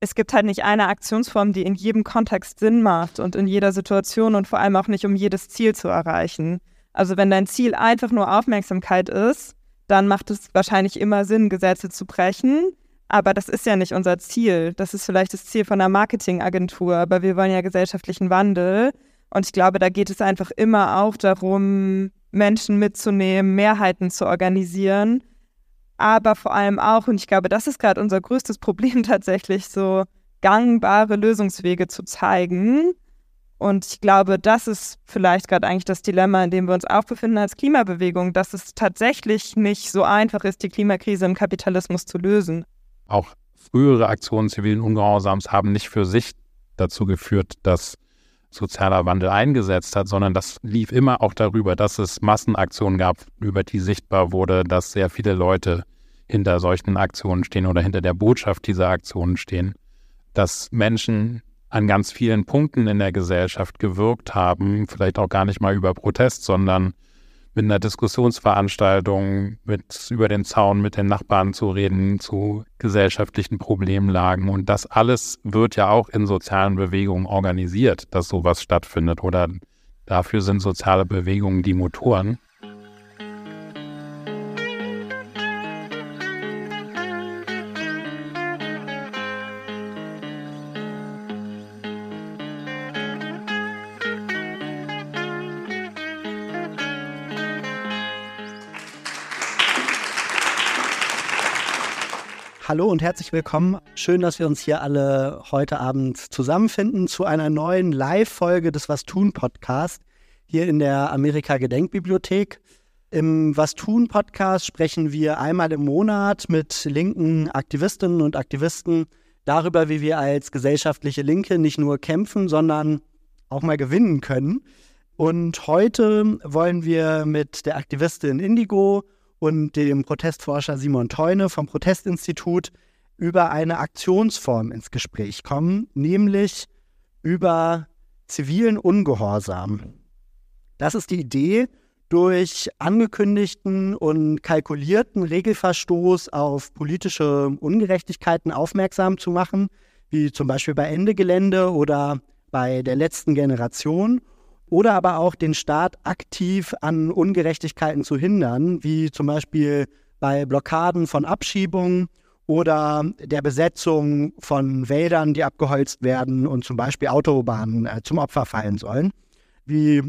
es gibt halt nicht eine Aktionsform, die in jedem Kontext Sinn macht und in jeder Situation und vor allem auch nicht, um jedes Ziel zu erreichen. Also wenn dein Ziel einfach nur Aufmerksamkeit ist, dann macht es wahrscheinlich immer Sinn, Gesetze zu brechen. Aber das ist ja nicht unser Ziel. Das ist vielleicht das Ziel von einer Marketingagentur, aber wir wollen ja gesellschaftlichen Wandel. Und ich glaube, da geht es einfach immer auch darum, Menschen mitzunehmen, Mehrheiten zu organisieren aber vor allem auch, und ich glaube, das ist gerade unser größtes Problem tatsächlich, so gangbare Lösungswege zu zeigen. Und ich glaube, das ist vielleicht gerade eigentlich das Dilemma, in dem wir uns auch befinden als Klimabewegung, dass es tatsächlich nicht so einfach ist, die Klimakrise im Kapitalismus zu lösen. Auch frühere Aktionen zivilen Ungehorsams haben nicht für sich dazu geführt, dass sozialer Wandel eingesetzt hat, sondern das lief immer auch darüber, dass es Massenaktionen gab, über die sichtbar wurde, dass sehr viele Leute hinter solchen Aktionen stehen oder hinter der Botschaft dieser Aktionen stehen, dass Menschen an ganz vielen Punkten in der Gesellschaft gewirkt haben, vielleicht auch gar nicht mal über Protest, sondern mit einer Diskussionsveranstaltung, mit über den Zaun mit den Nachbarn zu reden, zu gesellschaftlichen Problemlagen. Und das alles wird ja auch in sozialen Bewegungen organisiert, dass sowas stattfindet. Oder dafür sind soziale Bewegungen die Motoren. Hallo und herzlich willkommen. Schön, dass wir uns hier alle heute Abend zusammenfinden zu einer neuen Live-Folge des Was tun Podcast hier in der Amerika Gedenkbibliothek. Im Was tun Podcast sprechen wir einmal im Monat mit linken Aktivistinnen und Aktivisten darüber, wie wir als gesellschaftliche Linke nicht nur kämpfen, sondern auch mal gewinnen können. Und heute wollen wir mit der Aktivistin Indigo und dem Protestforscher Simon Teune vom Protestinstitut über eine Aktionsform ins Gespräch kommen, nämlich über zivilen Ungehorsam. Das ist die Idee, durch angekündigten und kalkulierten Regelverstoß auf politische Ungerechtigkeiten aufmerksam zu machen, wie zum Beispiel bei Ende Gelände oder bei der letzten Generation oder aber auch den Staat aktiv an Ungerechtigkeiten zu hindern, wie zum Beispiel bei Blockaden von Abschiebungen oder der Besetzung von Wäldern, die abgeholzt werden und zum Beispiel Autobahnen äh, zum Opfer fallen sollen, wie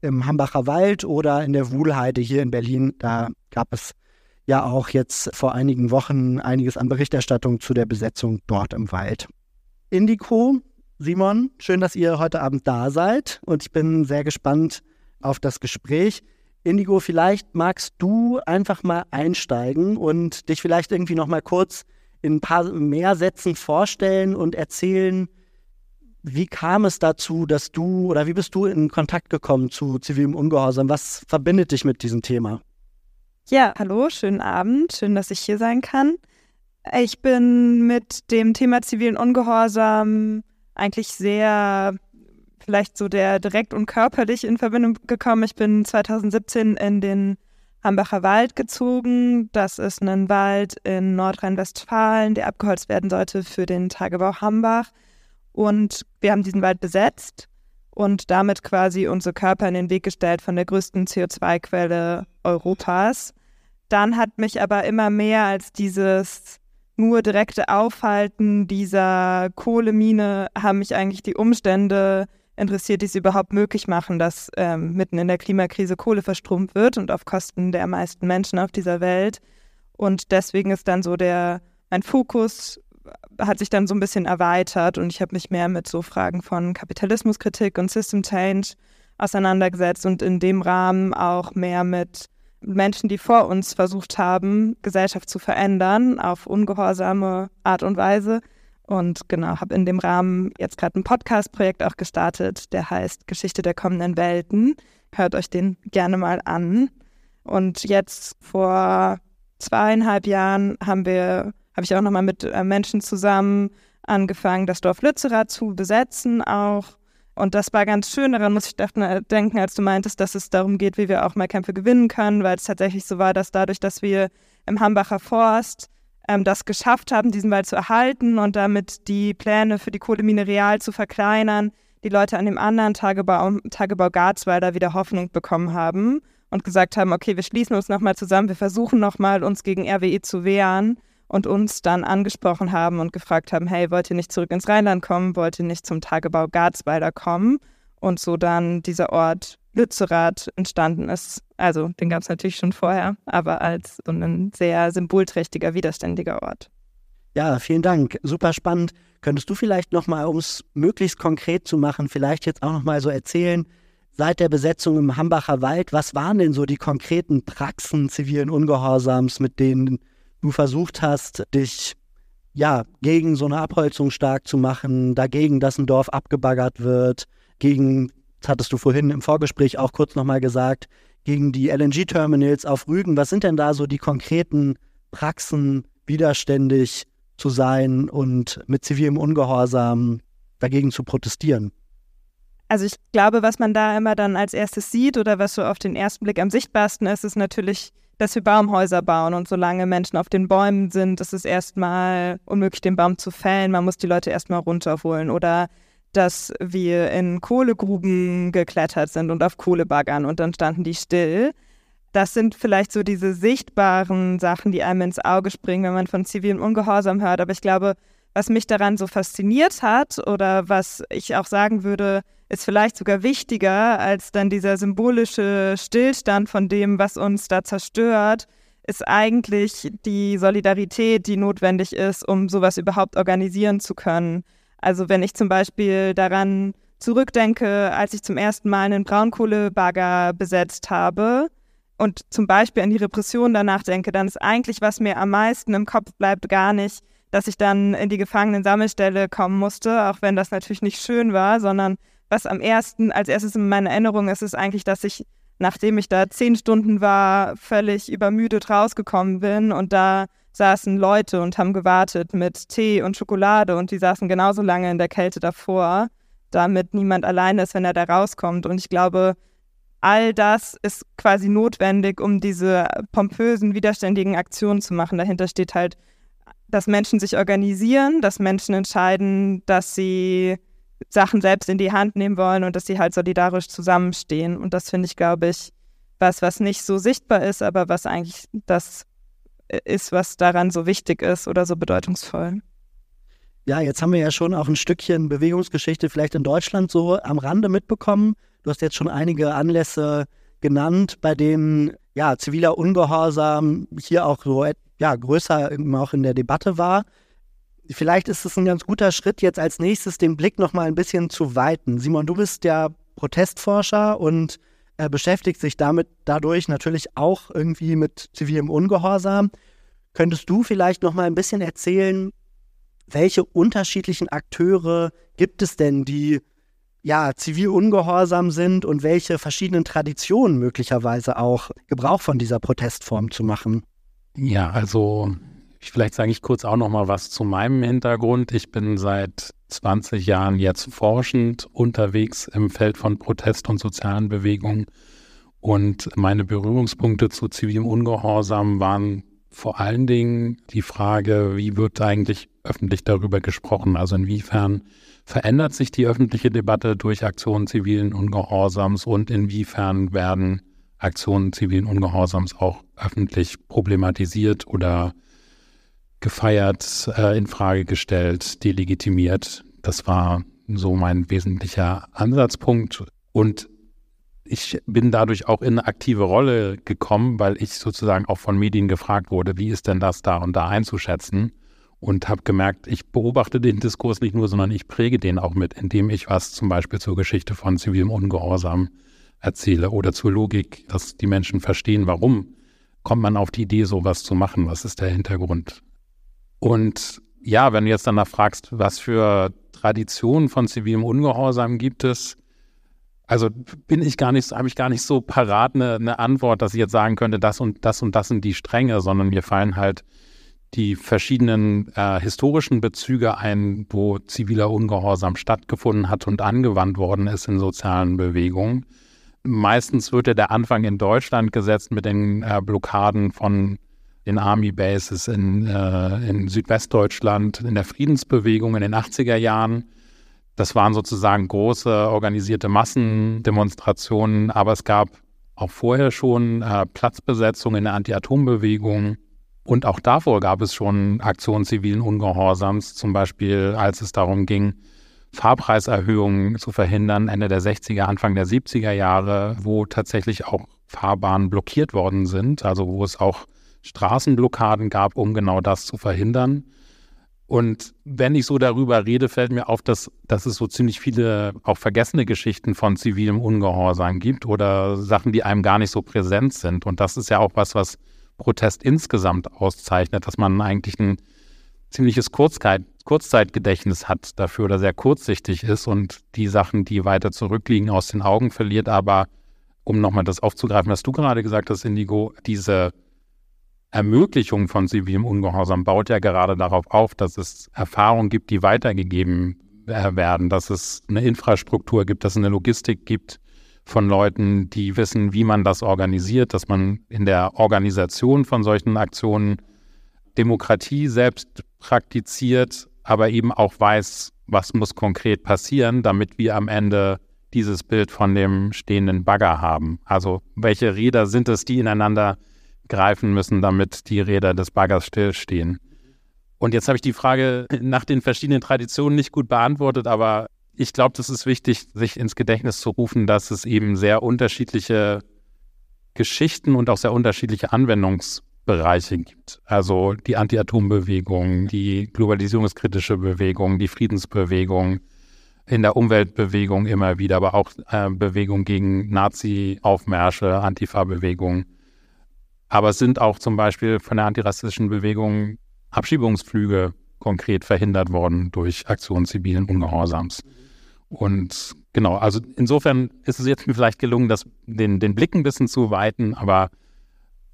im Hambacher Wald oder in der Wuhlheide hier in Berlin. Da gab es ja auch jetzt vor einigen Wochen einiges an Berichterstattung zu der Besetzung dort im Wald. Indico Simon, schön, dass ihr heute Abend da seid und ich bin sehr gespannt auf das Gespräch. Indigo, vielleicht magst du einfach mal einsteigen und dich vielleicht irgendwie noch mal kurz in ein paar mehr Sätzen vorstellen und erzählen, wie kam es dazu, dass du oder wie bist du in Kontakt gekommen zu zivilem Ungehorsam? Was verbindet dich mit diesem Thema? Ja, hallo, schönen Abend, schön, dass ich hier sein kann. Ich bin mit dem Thema zivilen Ungehorsam eigentlich sehr vielleicht so der direkt und körperlich in Verbindung gekommen. Ich bin 2017 in den Hambacher Wald gezogen. Das ist ein Wald in Nordrhein-Westfalen, der abgeholzt werden sollte für den Tagebau Hambach. Und wir haben diesen Wald besetzt und damit quasi unsere Körper in den Weg gestellt von der größten CO2-Quelle Europas. Dann hat mich aber immer mehr als dieses nur direkte Aufhalten dieser Kohlemine haben mich eigentlich die Umstände interessiert, die es überhaupt möglich machen, dass ähm, mitten in der Klimakrise Kohle verstrommt wird und auf Kosten der meisten Menschen auf dieser Welt. Und deswegen ist dann so der, mein Fokus hat sich dann so ein bisschen erweitert und ich habe mich mehr mit so Fragen von Kapitalismuskritik und System Change auseinandergesetzt und in dem Rahmen auch mehr mit Menschen, die vor uns versucht haben, Gesellschaft zu verändern auf ungehorsame Art und Weise. Und genau, habe in dem Rahmen jetzt gerade ein Podcast-Projekt auch gestartet, der heißt Geschichte der kommenden Welten. Hört euch den gerne mal an. Und jetzt vor zweieinhalb Jahren haben wir, habe ich auch nochmal mit äh, Menschen zusammen angefangen, das Dorf Lützerath zu besetzen auch und das war ganz schön, daran muss ich denken, als du meintest, dass es darum geht, wie wir auch mal Kämpfe gewinnen können, weil es tatsächlich so war, dass dadurch, dass wir im Hambacher Forst ähm, das geschafft haben, diesen Wald zu erhalten und damit die Pläne für die Kohlemine Real zu verkleinern, die Leute an dem anderen Tagebau, Tagebau Garzweiler wieder Hoffnung bekommen haben und gesagt haben, okay, wir schließen uns nochmal zusammen, wir versuchen nochmal, uns gegen RWE zu wehren und uns dann angesprochen haben und gefragt haben, hey, wollt ihr nicht zurück ins Rheinland kommen, wollt ihr nicht zum Tagebau Garzweiler kommen? Und so dann dieser Ort Lützerath entstanden ist. Also den gab es natürlich schon vorher, aber als so ein sehr symbolträchtiger, widerständiger Ort. Ja, vielen Dank. Super spannend. Könntest du vielleicht nochmal, um es möglichst konkret zu machen, vielleicht jetzt auch nochmal so erzählen, seit der Besetzung im Hambacher Wald, was waren denn so die konkreten Praxen zivilen Ungehorsams, mit denen du versucht hast, dich ja gegen so eine Abholzung stark zu machen, dagegen, dass ein Dorf abgebaggert wird, gegen, das hattest du vorhin im Vorgespräch auch kurz nochmal gesagt, gegen die LNG-Terminals auf Rügen. Was sind denn da so die konkreten Praxen, widerständig zu sein und mit zivilem Ungehorsam dagegen zu protestieren? Also ich glaube, was man da immer dann als erstes sieht oder was so auf den ersten Blick am sichtbarsten ist, ist natürlich, dass wir Baumhäuser bauen und solange Menschen auf den Bäumen sind, ist es erstmal unmöglich, den Baum zu fällen. Man muss die Leute erstmal runterholen oder dass wir in Kohlegruben geklettert sind und auf Kohlebaggern und dann standen die still. Das sind vielleicht so diese sichtbaren Sachen, die einem ins Auge springen, wenn man von zivilem Ungehorsam hört. Aber ich glaube, was mich daran so fasziniert hat oder was ich auch sagen würde, ist vielleicht sogar wichtiger als dann dieser symbolische Stillstand von dem, was uns da zerstört, ist eigentlich die Solidarität, die notwendig ist, um sowas überhaupt organisieren zu können. Also wenn ich zum Beispiel daran zurückdenke, als ich zum ersten Mal einen Braunkohlebagger besetzt habe und zum Beispiel an die Repression danach denke, dann ist eigentlich, was mir am meisten im Kopf bleibt, gar nicht, dass ich dann in die Gefangenen-Sammelstelle kommen musste, auch wenn das natürlich nicht schön war, sondern was am ersten, als erstes in meiner Erinnerung ist, ist eigentlich, dass ich, nachdem ich da zehn Stunden war, völlig übermüdet rausgekommen bin und da saßen Leute und haben gewartet mit Tee und Schokolade und die saßen genauso lange in der Kälte davor, damit niemand allein ist, wenn er da rauskommt. Und ich glaube, all das ist quasi notwendig, um diese pompösen, widerständigen Aktionen zu machen. Dahinter steht halt, dass Menschen sich organisieren, dass Menschen entscheiden, dass sie Sachen selbst in die Hand nehmen wollen und dass sie halt solidarisch zusammenstehen. Und das finde ich, glaube ich, was, was nicht so sichtbar ist, aber was eigentlich das ist, was daran so wichtig ist oder so bedeutungsvoll. Ja, jetzt haben wir ja schon auch ein Stückchen Bewegungsgeschichte vielleicht in Deutschland so am Rande mitbekommen. Du hast jetzt schon einige Anlässe genannt, bei denen ja ziviler Ungehorsam hier auch so ja größer auch in der Debatte war. Vielleicht ist es ein ganz guter Schritt, jetzt als nächstes den Blick noch mal ein bisschen zu weiten. Simon, du bist ja Protestforscher und äh, beschäftigt sich damit dadurch natürlich auch irgendwie mit zivilem Ungehorsam. Könntest du vielleicht noch mal ein bisschen erzählen, welche unterschiedlichen Akteure gibt es denn, die ja zivil ungehorsam sind und welche verschiedenen Traditionen möglicherweise auch Gebrauch von dieser Protestform zu machen? Ja, also vielleicht sage ich kurz auch noch mal was zu meinem Hintergrund. Ich bin seit 20 Jahren jetzt forschend unterwegs im Feld von Protest und sozialen Bewegungen. Und meine Berührungspunkte zu zivilem Ungehorsam waren vor allen Dingen die Frage, wie wird eigentlich öffentlich darüber gesprochen? Also inwiefern verändert sich die öffentliche Debatte durch Aktionen zivilen Ungehorsams und inwiefern werden Aktionen zivilen Ungehorsams auch öffentlich problematisiert oder gefeiert, äh, in Frage gestellt, delegitimiert. Das war so mein wesentlicher Ansatzpunkt. Und ich bin dadurch auch in eine aktive Rolle gekommen, weil ich sozusagen auch von Medien gefragt wurde, wie ist denn das da und da einzuschätzen? Und habe gemerkt, ich beobachte den Diskurs nicht nur, sondern ich präge den auch mit, indem ich was zum Beispiel zur Geschichte von zivilem Ungehorsam erzähle oder zur Logik, dass die Menschen verstehen, warum kommt man auf die Idee, sowas zu machen, was ist der Hintergrund. Und ja, wenn du jetzt danach fragst, was für Traditionen von zivilem Ungehorsam gibt es, also bin ich gar nicht, habe ich gar nicht so parat eine, eine, Antwort, dass ich jetzt sagen könnte, das und das und das sind die Stränge, sondern mir fallen halt die verschiedenen äh, historischen Bezüge ein, wo ziviler Ungehorsam stattgefunden hat und angewandt worden ist in sozialen Bewegungen. Meistens wird ja der Anfang in Deutschland gesetzt mit den äh, Blockaden von den Army Bases in, äh, in Südwestdeutschland, in der Friedensbewegung in den 80er Jahren. Das waren sozusagen große organisierte Massendemonstrationen, aber es gab auch vorher schon äh, Platzbesetzung in der Anti-Atom-Bewegung. Und auch davor gab es schon Aktionen zivilen Ungehorsams, zum Beispiel als es darum ging, Fahrpreiserhöhungen zu verhindern, Ende der 60er, Anfang der 70er Jahre, wo tatsächlich auch Fahrbahnen blockiert worden sind, also wo es auch Straßenblockaden gab, um genau das zu verhindern. Und wenn ich so darüber rede, fällt mir auf, dass, dass es so ziemlich viele auch vergessene Geschichten von zivilem Ungehorsam gibt oder Sachen, die einem gar nicht so präsent sind. Und das ist ja auch was, was Protest insgesamt auszeichnet, dass man eigentlich ein ziemliches Kurzzeit, Kurzzeitgedächtnis hat dafür oder sehr kurzsichtig ist und die Sachen, die weiter zurückliegen, aus den Augen verliert. Aber um nochmal das aufzugreifen, was du gerade gesagt hast, Indigo, diese Ermöglichung von zivilem Ungehorsam baut ja gerade darauf auf, dass es Erfahrungen gibt, die weitergegeben äh, werden, dass es eine Infrastruktur gibt, dass es eine Logistik gibt von Leuten, die wissen, wie man das organisiert, dass man in der Organisation von solchen Aktionen Demokratie selbst praktiziert, aber eben auch weiß, was muss konkret passieren, damit wir am Ende dieses Bild von dem stehenden Bagger haben. Also welche Räder sind es, die ineinander greifen müssen, damit die Räder des Baggers stillstehen. Und jetzt habe ich die Frage nach den verschiedenen Traditionen nicht gut beantwortet, aber ich glaube, das ist wichtig, sich ins Gedächtnis zu rufen, dass es eben sehr unterschiedliche Geschichten und auch sehr unterschiedliche Anwendungsbereiche gibt. Also die Anti-Atom-Bewegung, die globalisierungskritische Bewegung, die Friedensbewegung, in der Umweltbewegung immer wieder, aber auch äh, Bewegung gegen Nazi-Aufmärsche, Antifa-Bewegung. Aber es sind auch zum Beispiel von der antirassistischen Bewegung Abschiebungsflüge konkret verhindert worden durch Aktionen zivilen Ungehorsams. Und genau, also insofern ist es jetzt mir vielleicht gelungen, das, den, den Blick ein bisschen zu weiten, aber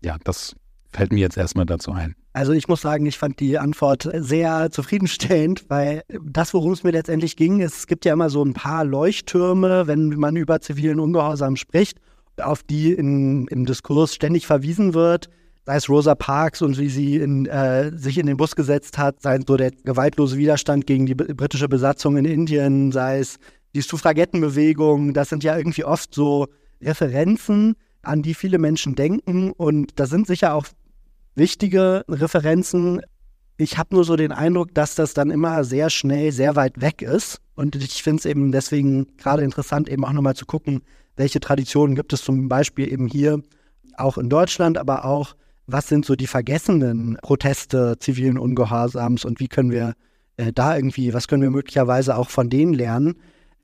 ja, das fällt mir jetzt erstmal dazu ein. Also ich muss sagen, ich fand die Antwort sehr zufriedenstellend, weil das, worum es mir letztendlich ging, es gibt ja immer so ein paar Leuchttürme, wenn man über zivilen Ungehorsam spricht auf die in, im Diskurs ständig verwiesen wird, sei es Rosa Parks und wie sie in, äh, sich in den Bus gesetzt hat, sei es so der gewaltlose Widerstand gegen die britische Besatzung in Indien, sei es die Suffragettenbewegung, das sind ja irgendwie oft so Referenzen, an die viele Menschen denken. Und da sind sicher auch wichtige Referenzen. Ich habe nur so den Eindruck, dass das dann immer sehr schnell sehr weit weg ist. Und ich finde es eben deswegen gerade interessant, eben auch nochmal zu gucken, welche Traditionen gibt es zum Beispiel eben hier auch in Deutschland, aber auch, was sind so die vergessenen Proteste zivilen Ungehorsams und wie können wir äh, da irgendwie, was können wir möglicherweise auch von denen lernen?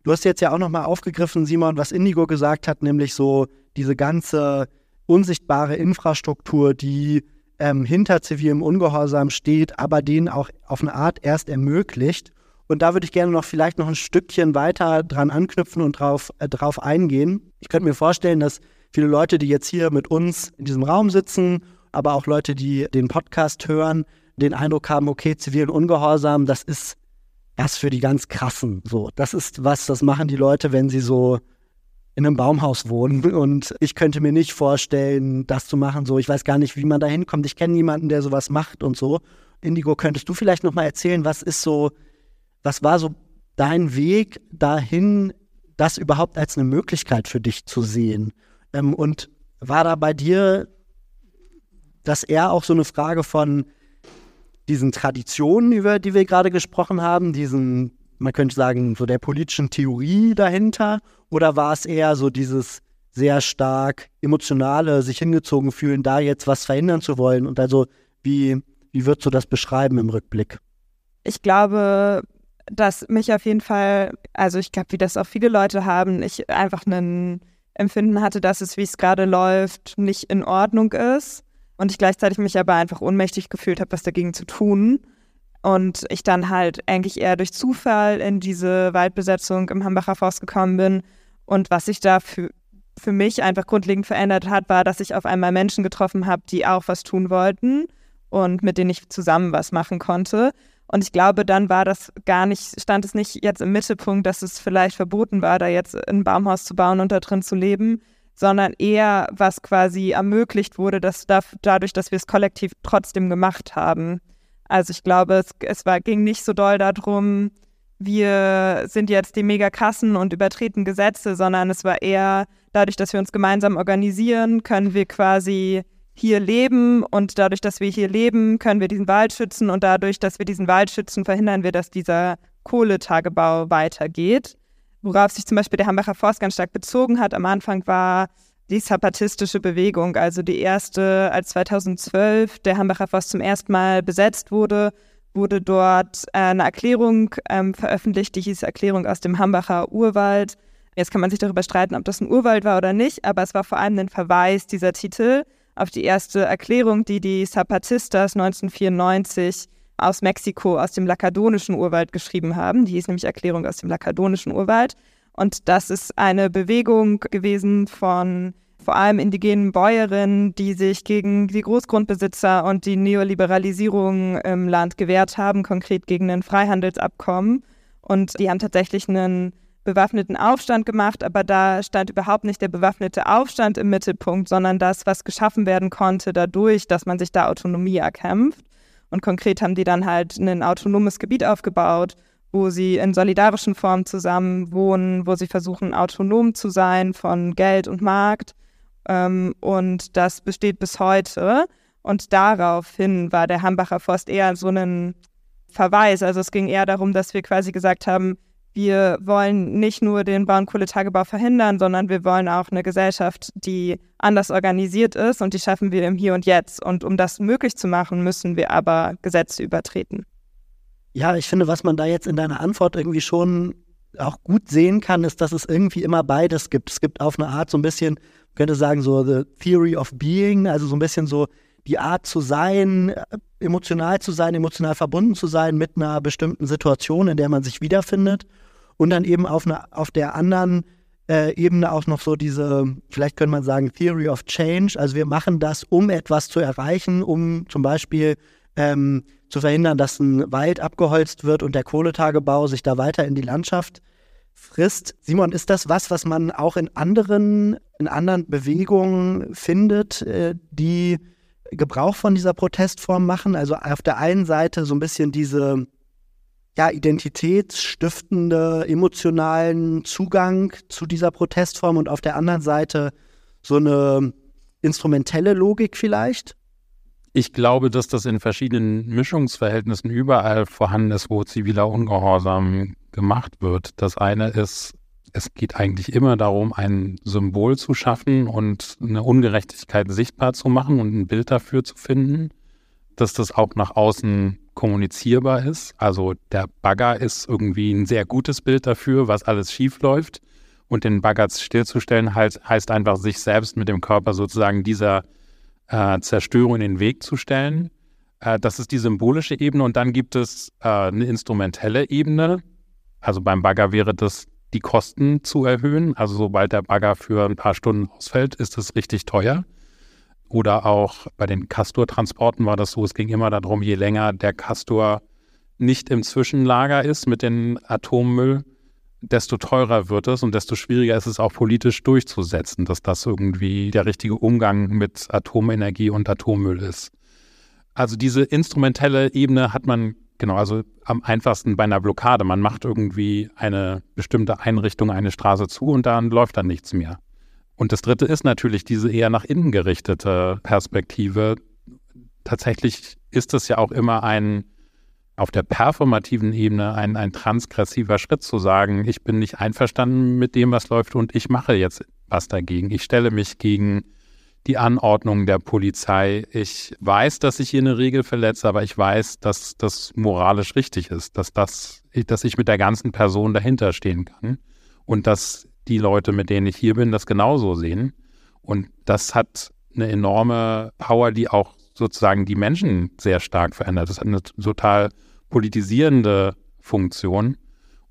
Du hast jetzt ja auch nochmal aufgegriffen, Simon, was Indigo gesagt hat, nämlich so diese ganze unsichtbare Infrastruktur, die ähm, hinter zivilem Ungehorsam steht, aber den auch auf eine Art erst ermöglicht. Und da würde ich gerne noch vielleicht noch ein Stückchen weiter dran anknüpfen und drauf, äh, drauf eingehen. Ich könnte mir vorstellen, dass viele Leute, die jetzt hier mit uns in diesem Raum sitzen, aber auch Leute, die den Podcast hören, den Eindruck haben, okay, zivilen Ungehorsam, das ist erst für die ganz krassen. So, das ist was, das machen die Leute, wenn sie so in einem Baumhaus wohnen. Und ich könnte mir nicht vorstellen, das zu machen. So, ich weiß gar nicht, wie man da hinkommt. Ich kenne niemanden, der sowas macht und so. Indigo, könntest du vielleicht noch mal erzählen, was ist so was war so dein Weg dahin, das überhaupt als eine Möglichkeit für dich zu sehen? Ähm, und war da bei dir das eher auch so eine Frage von diesen Traditionen, über die wir gerade gesprochen haben, diesen, man könnte sagen, so der politischen Theorie dahinter? Oder war es eher so dieses sehr stark emotionale, sich hingezogen fühlen, da jetzt was verändern zu wollen? Und also, wie, wie würdest du das beschreiben im Rückblick? Ich glaube, dass mich auf jeden Fall, also ich glaube, wie das auch viele Leute haben, ich einfach ein Empfinden hatte, dass es, wie es gerade läuft, nicht in Ordnung ist. Und ich gleichzeitig mich aber einfach ohnmächtig gefühlt habe, was dagegen zu tun. Und ich dann halt eigentlich eher durch Zufall in diese Waldbesetzung im Hambacher Forst gekommen bin. Und was sich da für, für mich einfach grundlegend verändert hat, war, dass ich auf einmal Menschen getroffen habe, die auch was tun wollten und mit denen ich zusammen was machen konnte. Und ich glaube, dann war das gar nicht, stand es nicht jetzt im Mittelpunkt, dass es vielleicht verboten war, da jetzt ein Baumhaus zu bauen und da drin zu leben, sondern eher, was quasi ermöglicht wurde, dass da, dadurch, dass wir es kollektiv trotzdem gemacht haben. Also ich glaube, es, es war, ging nicht so doll darum, wir sind jetzt die mega krassen und übertreten Gesetze, sondern es war eher dadurch, dass wir uns gemeinsam organisieren, können wir quasi hier leben und dadurch, dass wir hier leben, können wir diesen Wald schützen und dadurch, dass wir diesen Wald schützen, verhindern wir, dass dieser Kohletagebau weitergeht. Worauf sich zum Beispiel der Hambacher Forst ganz stark bezogen hat am Anfang war die zapatistische Bewegung, also die erste, als 2012 der Hambacher Forst zum ersten Mal besetzt wurde, wurde dort eine Erklärung ähm, veröffentlicht, die hieß Erklärung aus dem Hambacher Urwald. Jetzt kann man sich darüber streiten, ob das ein Urwald war oder nicht, aber es war vor allem ein Verweis dieser Titel auf die erste Erklärung, die die Zapatistas 1994 aus Mexiko, aus dem lakadonischen Urwald geschrieben haben. Die hieß nämlich Erklärung aus dem lakadonischen Urwald. Und das ist eine Bewegung gewesen von vor allem indigenen Bäuerinnen, die sich gegen die Großgrundbesitzer und die Neoliberalisierung im Land gewehrt haben, konkret gegen ein Freihandelsabkommen. Und die haben tatsächlich einen bewaffneten Aufstand gemacht, aber da stand überhaupt nicht der bewaffnete Aufstand im Mittelpunkt, sondern das, was geschaffen werden konnte dadurch, dass man sich da Autonomie erkämpft. Und konkret haben die dann halt ein autonomes Gebiet aufgebaut, wo sie in solidarischen Formen zusammen wohnen, wo sie versuchen, autonom zu sein von Geld und Markt ähm, und das besteht bis heute. Und daraufhin war der Hambacher Forst eher so ein Verweis. Also es ging eher darum, dass wir quasi gesagt haben, wir wollen nicht nur den Braunkohletagebau verhindern, sondern wir wollen auch eine Gesellschaft, die anders organisiert ist und die schaffen wir im Hier und Jetzt. Und um das möglich zu machen, müssen wir aber Gesetze übertreten. Ja, ich finde, was man da jetzt in deiner Antwort irgendwie schon auch gut sehen kann, ist, dass es irgendwie immer beides gibt. Es gibt auf eine Art so ein bisschen könnte sagen, so The Theory of Being, also so ein bisschen so die Art zu sein, emotional zu sein, emotional verbunden zu sein mit einer bestimmten Situation, in der man sich wiederfindet. Und dann eben auf, eine, auf der anderen äh, Ebene auch noch so diese, vielleicht könnte man sagen, Theory of Change. Also wir machen das, um etwas zu erreichen, um zum Beispiel ähm, zu verhindern, dass ein Wald abgeholzt wird und der Kohletagebau sich da weiter in die Landschaft frisst. Simon, ist das was, was man auch in anderen, in anderen Bewegungen findet, äh, die Gebrauch von dieser Protestform machen? Also auf der einen Seite so ein bisschen diese ja, identitätsstiftende, emotionalen Zugang zu dieser Protestform und auf der anderen Seite so eine instrumentelle Logik vielleicht? Ich glaube, dass das in verschiedenen Mischungsverhältnissen überall vorhanden ist, wo ziviler Ungehorsam gemacht wird. Das eine ist, es geht eigentlich immer darum, ein Symbol zu schaffen und eine Ungerechtigkeit sichtbar zu machen und ein Bild dafür zu finden, dass das auch nach außen kommunizierbar ist. Also der Bagger ist irgendwie ein sehr gutes Bild dafür, was alles schief läuft. Und den Bagger stillzustellen halt, heißt einfach, sich selbst mit dem Körper sozusagen dieser äh, Zerstörung in den Weg zu stellen. Äh, das ist die symbolische Ebene und dann gibt es äh, eine instrumentelle Ebene. Also beim Bagger wäre das die Kosten zu erhöhen. Also sobald der Bagger für ein paar Stunden ausfällt, ist es richtig teuer. Oder auch bei den Castor-Transporten war das so, es ging immer darum, je länger der Castor nicht im Zwischenlager ist mit dem Atommüll, desto teurer wird es und desto schwieriger ist es auch politisch durchzusetzen, dass das irgendwie der richtige Umgang mit Atomenergie und Atommüll ist. Also diese instrumentelle Ebene hat man genau, also am einfachsten bei einer Blockade. Man macht irgendwie eine bestimmte Einrichtung, eine Straße zu und dann läuft dann nichts mehr. Und das dritte ist natürlich diese eher nach innen gerichtete Perspektive. Tatsächlich ist es ja auch immer ein auf der performativen Ebene ein, ein transgressiver Schritt zu sagen, ich bin nicht einverstanden mit dem, was läuft und ich mache jetzt was dagegen. Ich stelle mich gegen die Anordnung der Polizei. Ich weiß, dass ich hier eine Regel verletze, aber ich weiß, dass das moralisch richtig ist, dass das, dass ich mit der ganzen Person dahinter stehen kann und dass die Leute, mit denen ich hier bin, das genauso sehen. Und das hat eine enorme Power, die auch sozusagen die Menschen sehr stark verändert. Das hat eine total politisierende Funktion.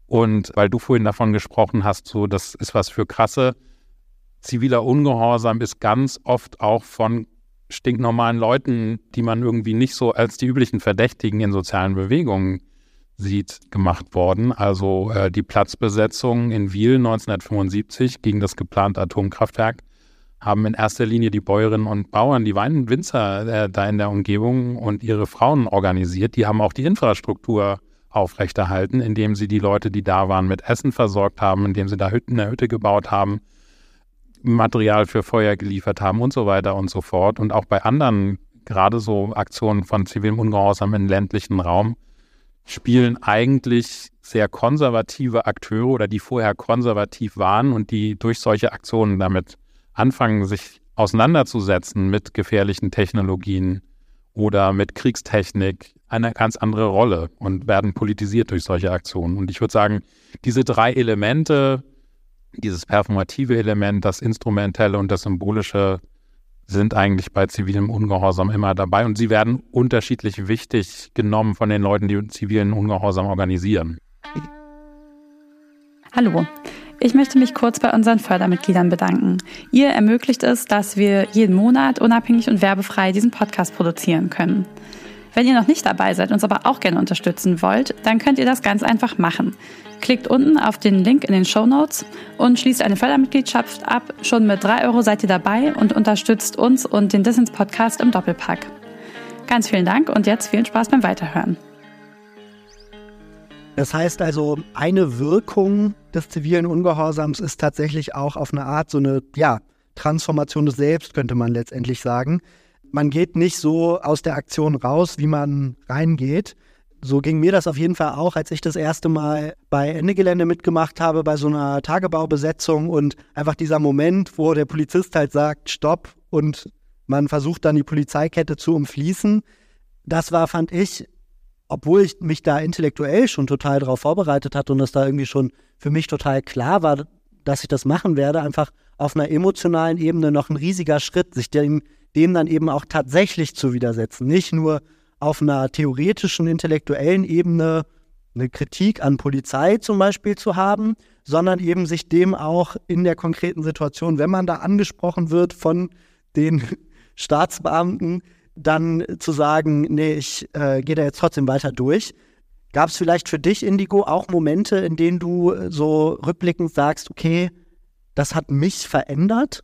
Und weil du vorhin davon gesprochen hast, so das ist was für krasse, ziviler Ungehorsam ist ganz oft auch von stinknormalen Leuten, die man irgendwie nicht so als die üblichen Verdächtigen in sozialen Bewegungen sieht, gemacht worden. Also äh, die Platzbesetzung in Wiel 1975 gegen das geplante Atomkraftwerk haben in erster Linie die Bäuerinnen und Bauern, die Weinwinzer äh, da in der Umgebung und ihre Frauen organisiert. Die haben auch die Infrastruktur aufrechterhalten, indem sie die Leute, die da waren, mit Essen versorgt haben, indem sie da Hütten, eine Hütte gebaut haben, Material für Feuer geliefert haben und so weiter und so fort. Und auch bei anderen, gerade so Aktionen von zivilem Ungehorsam im ländlichen Raum, spielen eigentlich sehr konservative Akteure oder die vorher konservativ waren und die durch solche Aktionen damit anfangen, sich auseinanderzusetzen mit gefährlichen Technologien oder mit Kriegstechnik, eine ganz andere Rolle und werden politisiert durch solche Aktionen. Und ich würde sagen, diese drei Elemente, dieses performative Element, das instrumentelle und das symbolische, sind eigentlich bei zivilem Ungehorsam immer dabei und sie werden unterschiedlich wichtig genommen von den Leuten, die zivilen Ungehorsam organisieren. Hallo, ich möchte mich kurz bei unseren Fördermitgliedern bedanken. Ihr ermöglicht es, dass wir jeden Monat unabhängig und werbefrei diesen Podcast produzieren können. Wenn ihr noch nicht dabei seid, uns aber auch gerne unterstützen wollt, dann könnt ihr das ganz einfach machen. Klickt unten auf den Link in den Show Notes und schließt eine Fördermitgliedschaft ab. Schon mit 3 Euro seid ihr dabei und unterstützt uns und den Distance Podcast im Doppelpack. Ganz vielen Dank und jetzt viel Spaß beim Weiterhören. Das heißt also, eine Wirkung des zivilen Ungehorsams ist tatsächlich auch auf eine Art so eine, ja, Transformation des Selbst, könnte man letztendlich sagen man geht nicht so aus der Aktion raus, wie man reingeht. So ging mir das auf jeden Fall auch, als ich das erste Mal bei Ende Gelände mitgemacht habe, bei so einer Tagebaubesetzung und einfach dieser Moment, wo der Polizist halt sagt, stopp und man versucht dann die Polizeikette zu umfließen. Das war, fand ich, obwohl ich mich da intellektuell schon total darauf vorbereitet hatte und es da irgendwie schon für mich total klar war, dass ich das machen werde, einfach auf einer emotionalen Ebene noch ein riesiger Schritt, sich dem dem dann eben auch tatsächlich zu widersetzen. Nicht nur auf einer theoretischen, intellektuellen Ebene eine Kritik an Polizei zum Beispiel zu haben, sondern eben sich dem auch in der konkreten Situation, wenn man da angesprochen wird von den Staatsbeamten, dann zu sagen, nee, ich äh, gehe da jetzt trotzdem weiter durch. Gab es vielleicht für dich, Indigo, auch Momente, in denen du so rückblickend sagst, okay, das hat mich verändert?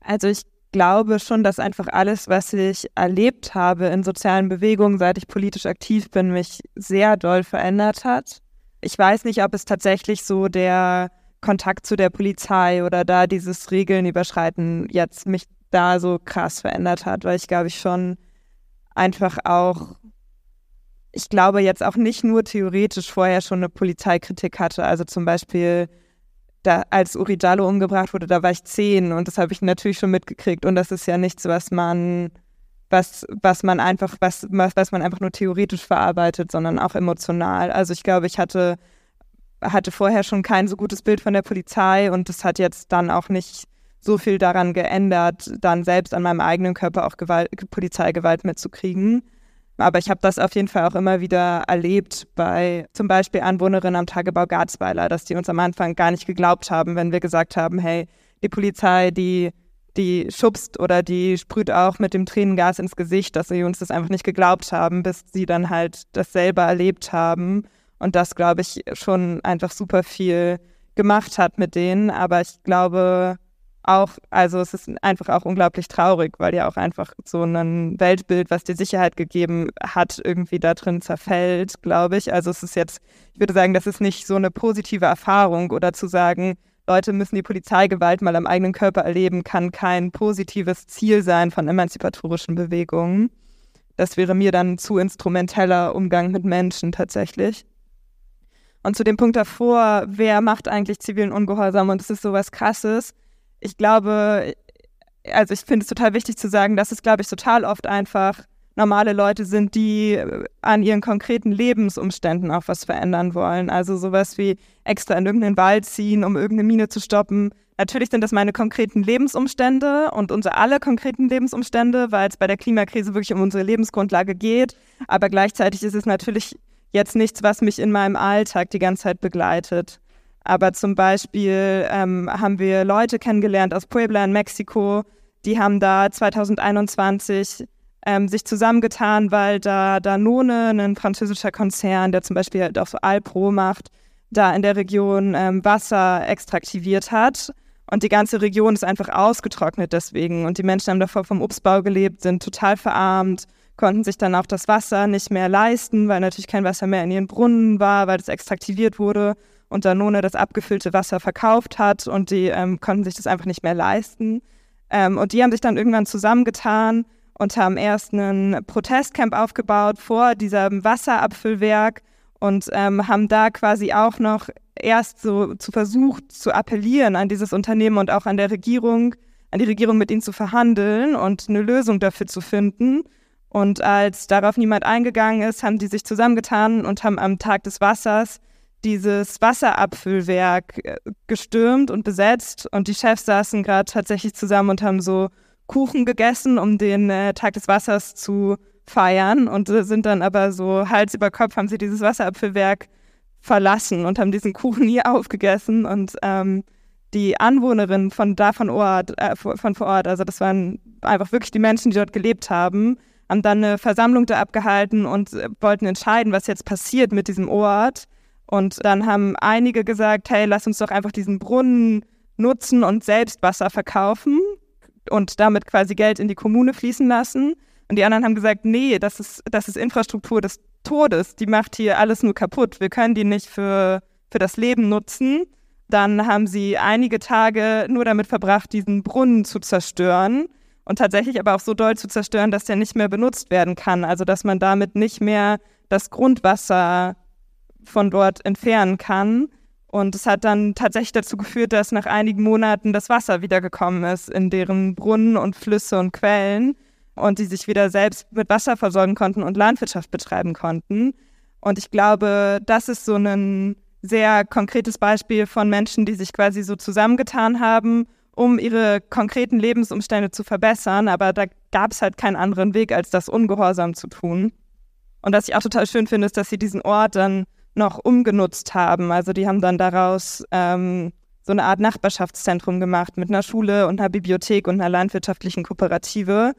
Also ich glaube schon, dass einfach alles, was ich erlebt habe in sozialen Bewegungen, seit ich politisch aktiv bin, mich sehr doll verändert hat. Ich weiß nicht, ob es tatsächlich so der Kontakt zu der Polizei oder da dieses Regeln überschreiten jetzt mich da so krass verändert hat, weil ich glaube ich schon einfach auch, ich glaube jetzt auch nicht nur theoretisch vorher schon eine Polizeikritik hatte. Also zum Beispiel da, als Uri Jallo umgebracht wurde, da war ich zehn und das habe ich natürlich schon mitgekriegt. Und das ist ja nichts, was man, was, was man einfach, was, was man einfach nur theoretisch verarbeitet, sondern auch emotional. Also ich glaube, ich hatte, hatte vorher schon kein so gutes Bild von der Polizei und das hat jetzt dann auch nicht so viel daran geändert, dann selbst an meinem eigenen Körper auch Gewalt, Polizeigewalt mitzukriegen. Aber ich habe das auf jeden Fall auch immer wieder erlebt bei zum Beispiel Anwohnerinnen am Tagebau Garzweiler, dass die uns am Anfang gar nicht geglaubt haben, wenn wir gesagt haben, hey, die Polizei, die, die schubst oder die sprüht auch mit dem Tränengas ins Gesicht, dass sie uns das einfach nicht geglaubt haben, bis sie dann halt das selber erlebt haben. Und das, glaube ich, schon einfach super viel gemacht hat mit denen. Aber ich glaube, auch, also es ist einfach auch unglaublich traurig, weil ja auch einfach so ein Weltbild, was dir Sicherheit gegeben hat, irgendwie da drin zerfällt, glaube ich. Also es ist jetzt, ich würde sagen, das ist nicht so eine positive Erfahrung oder zu sagen, Leute müssen die Polizeigewalt mal am eigenen Körper erleben, kann kein positives Ziel sein von emanzipatorischen Bewegungen. Das wäre mir dann zu instrumenteller Umgang mit Menschen tatsächlich. Und zu dem Punkt davor, wer macht eigentlich zivilen Ungehorsam? Und es ist sowas Krasses ich glaube, also ich finde es total wichtig zu sagen, dass es, glaube ich, total oft einfach normale Leute sind, die äh, an ihren konkreten Lebensumständen auch was verändern wollen. Also sowas wie extra in irgendeinen Wald ziehen, um irgendeine Mine zu stoppen. Natürlich sind das meine konkreten Lebensumstände und unsere alle konkreten Lebensumstände, weil es bei der Klimakrise wirklich um unsere Lebensgrundlage geht. Aber gleichzeitig ist es natürlich jetzt nichts, was mich in meinem Alltag die ganze Zeit begleitet. Aber zum Beispiel ähm, haben wir Leute kennengelernt aus Puebla in Mexiko, die haben da 2021 ähm, sich zusammengetan, weil da Danone, ein französischer Konzern, der zum Beispiel halt auch so Alpro macht, da in der Region ähm, Wasser extraktiviert hat. Und die ganze Region ist einfach ausgetrocknet deswegen. Und die Menschen haben davor vom Obstbau gelebt, sind total verarmt, konnten sich dann auch das Wasser nicht mehr leisten, weil natürlich kein Wasser mehr in ihren Brunnen war, weil das extraktiviert wurde und Danone das abgefüllte Wasser verkauft hat und die ähm, konnten sich das einfach nicht mehr leisten. Ähm, und die haben sich dann irgendwann zusammengetan und haben erst ein Protestcamp aufgebaut vor diesem Wasserabfüllwerk und ähm, haben da quasi auch noch erst so zu versucht zu appellieren an dieses Unternehmen und auch an der Regierung, an die Regierung mit ihnen zu verhandeln und eine Lösung dafür zu finden. Und als darauf niemand eingegangen ist, haben die sich zusammengetan und haben am Tag des Wassers dieses Wasserabfüllwerk äh, gestürmt und besetzt. Und die Chefs saßen gerade tatsächlich zusammen und haben so Kuchen gegessen, um den äh, Tag des Wassers zu feiern. Und äh, sind dann aber so Hals über Kopf, haben sie dieses Wasserapfelwerk verlassen und haben diesen Kuchen nie aufgegessen. Und ähm, die Anwohnerinnen von da von Ort, äh, von vor Ort, also das waren einfach wirklich die Menschen, die dort gelebt haben, haben dann eine Versammlung da abgehalten und äh, wollten entscheiden, was jetzt passiert mit diesem Ort. Und dann haben einige gesagt, hey, lass uns doch einfach diesen Brunnen nutzen und selbst Wasser verkaufen und damit quasi Geld in die Kommune fließen lassen. Und die anderen haben gesagt, nee, das ist, das ist Infrastruktur des Todes, die macht hier alles nur kaputt. Wir können die nicht für, für das Leben nutzen. Dann haben sie einige Tage nur damit verbracht, diesen Brunnen zu zerstören und tatsächlich aber auch so doll zu zerstören, dass der nicht mehr benutzt werden kann. Also dass man damit nicht mehr das Grundwasser von dort entfernen kann. Und es hat dann tatsächlich dazu geführt, dass nach einigen Monaten das Wasser wiedergekommen ist in deren Brunnen und Flüsse und Quellen und die sich wieder selbst mit Wasser versorgen konnten und Landwirtschaft betreiben konnten. Und ich glaube, das ist so ein sehr konkretes Beispiel von Menschen, die sich quasi so zusammengetan haben, um ihre konkreten Lebensumstände zu verbessern. Aber da gab es halt keinen anderen Weg, als das ungehorsam zu tun. Und was ich auch total schön finde, ist, dass sie diesen Ort dann noch umgenutzt haben. Also die haben dann daraus ähm, so eine Art Nachbarschaftszentrum gemacht mit einer Schule und einer Bibliothek und einer landwirtschaftlichen Kooperative.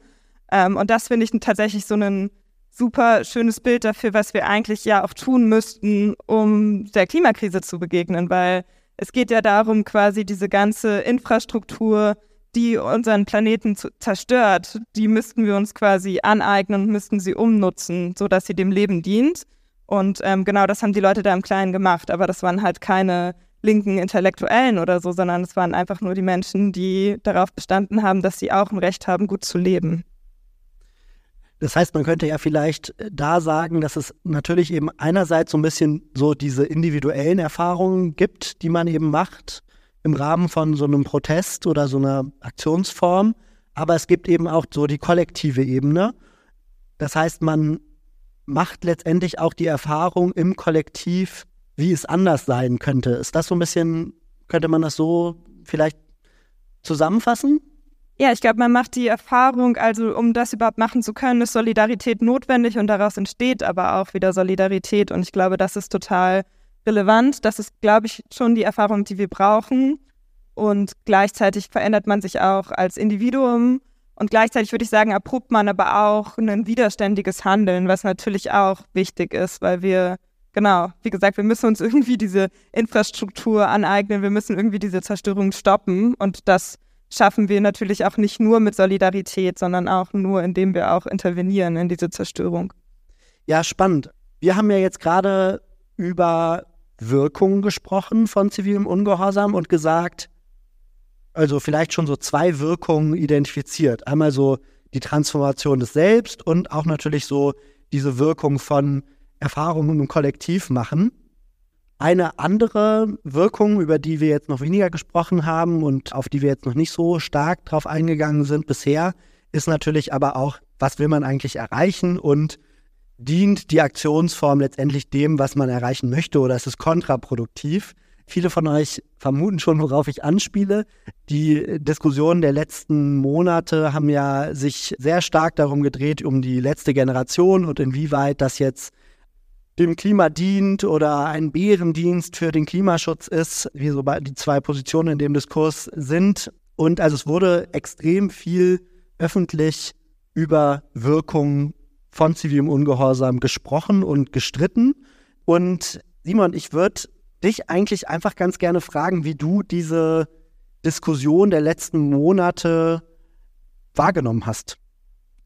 Ähm, und das finde ich tatsächlich so ein super schönes Bild dafür, was wir eigentlich ja auch tun müssten, um der Klimakrise zu begegnen, weil es geht ja darum, quasi diese ganze Infrastruktur, die unseren Planeten zu, zerstört, die müssten wir uns quasi aneignen und müssten sie umnutzen, sodass sie dem Leben dient. Und ähm, genau das haben die Leute da im Kleinen gemacht. Aber das waren halt keine linken Intellektuellen oder so, sondern es waren einfach nur die Menschen, die darauf bestanden haben, dass sie auch ein Recht haben, gut zu leben. Das heißt, man könnte ja vielleicht äh, da sagen, dass es natürlich eben einerseits so ein bisschen so diese individuellen Erfahrungen gibt, die man eben macht im Rahmen von so einem Protest oder so einer Aktionsform. Aber es gibt eben auch so die kollektive Ebene. Das heißt, man macht letztendlich auch die Erfahrung im Kollektiv, wie es anders sein könnte. Ist das so ein bisschen, könnte man das so vielleicht zusammenfassen? Ja, ich glaube, man macht die Erfahrung, also um das überhaupt machen zu können, ist Solidarität notwendig und daraus entsteht aber auch wieder Solidarität. Und ich glaube, das ist total relevant. Das ist, glaube ich, schon die Erfahrung, die wir brauchen. Und gleichzeitig verändert man sich auch als Individuum und gleichzeitig würde ich sagen, erprobt man aber auch ein widerständiges Handeln, was natürlich auch wichtig ist, weil wir, genau, wie gesagt, wir müssen uns irgendwie diese Infrastruktur aneignen, wir müssen irgendwie diese Zerstörung stoppen. Und das schaffen wir natürlich auch nicht nur mit Solidarität, sondern auch nur, indem wir auch intervenieren in diese Zerstörung. Ja, spannend. Wir haben ja jetzt gerade über Wirkungen gesprochen von zivilem Ungehorsam und gesagt, also vielleicht schon so zwei Wirkungen identifiziert. Einmal so die Transformation des Selbst und auch natürlich so diese Wirkung von Erfahrungen im Kollektiv machen. Eine andere Wirkung, über die wir jetzt noch weniger gesprochen haben und auf die wir jetzt noch nicht so stark drauf eingegangen sind bisher, ist natürlich aber auch, was will man eigentlich erreichen und dient die Aktionsform letztendlich dem, was man erreichen möchte oder ist es kontraproduktiv? Viele von euch vermuten schon, worauf ich anspiele. Die Diskussionen der letzten Monate haben ja sich sehr stark darum gedreht, um die letzte Generation und inwieweit das jetzt dem Klima dient oder ein Bärendienst für den Klimaschutz ist, wie so die zwei Positionen in dem Diskurs sind. Und also es wurde extrem viel öffentlich über Wirkungen von zivilem Ungehorsam gesprochen und gestritten. Und Simon, ich würde dich eigentlich einfach ganz gerne fragen, wie du diese Diskussion der letzten Monate wahrgenommen hast?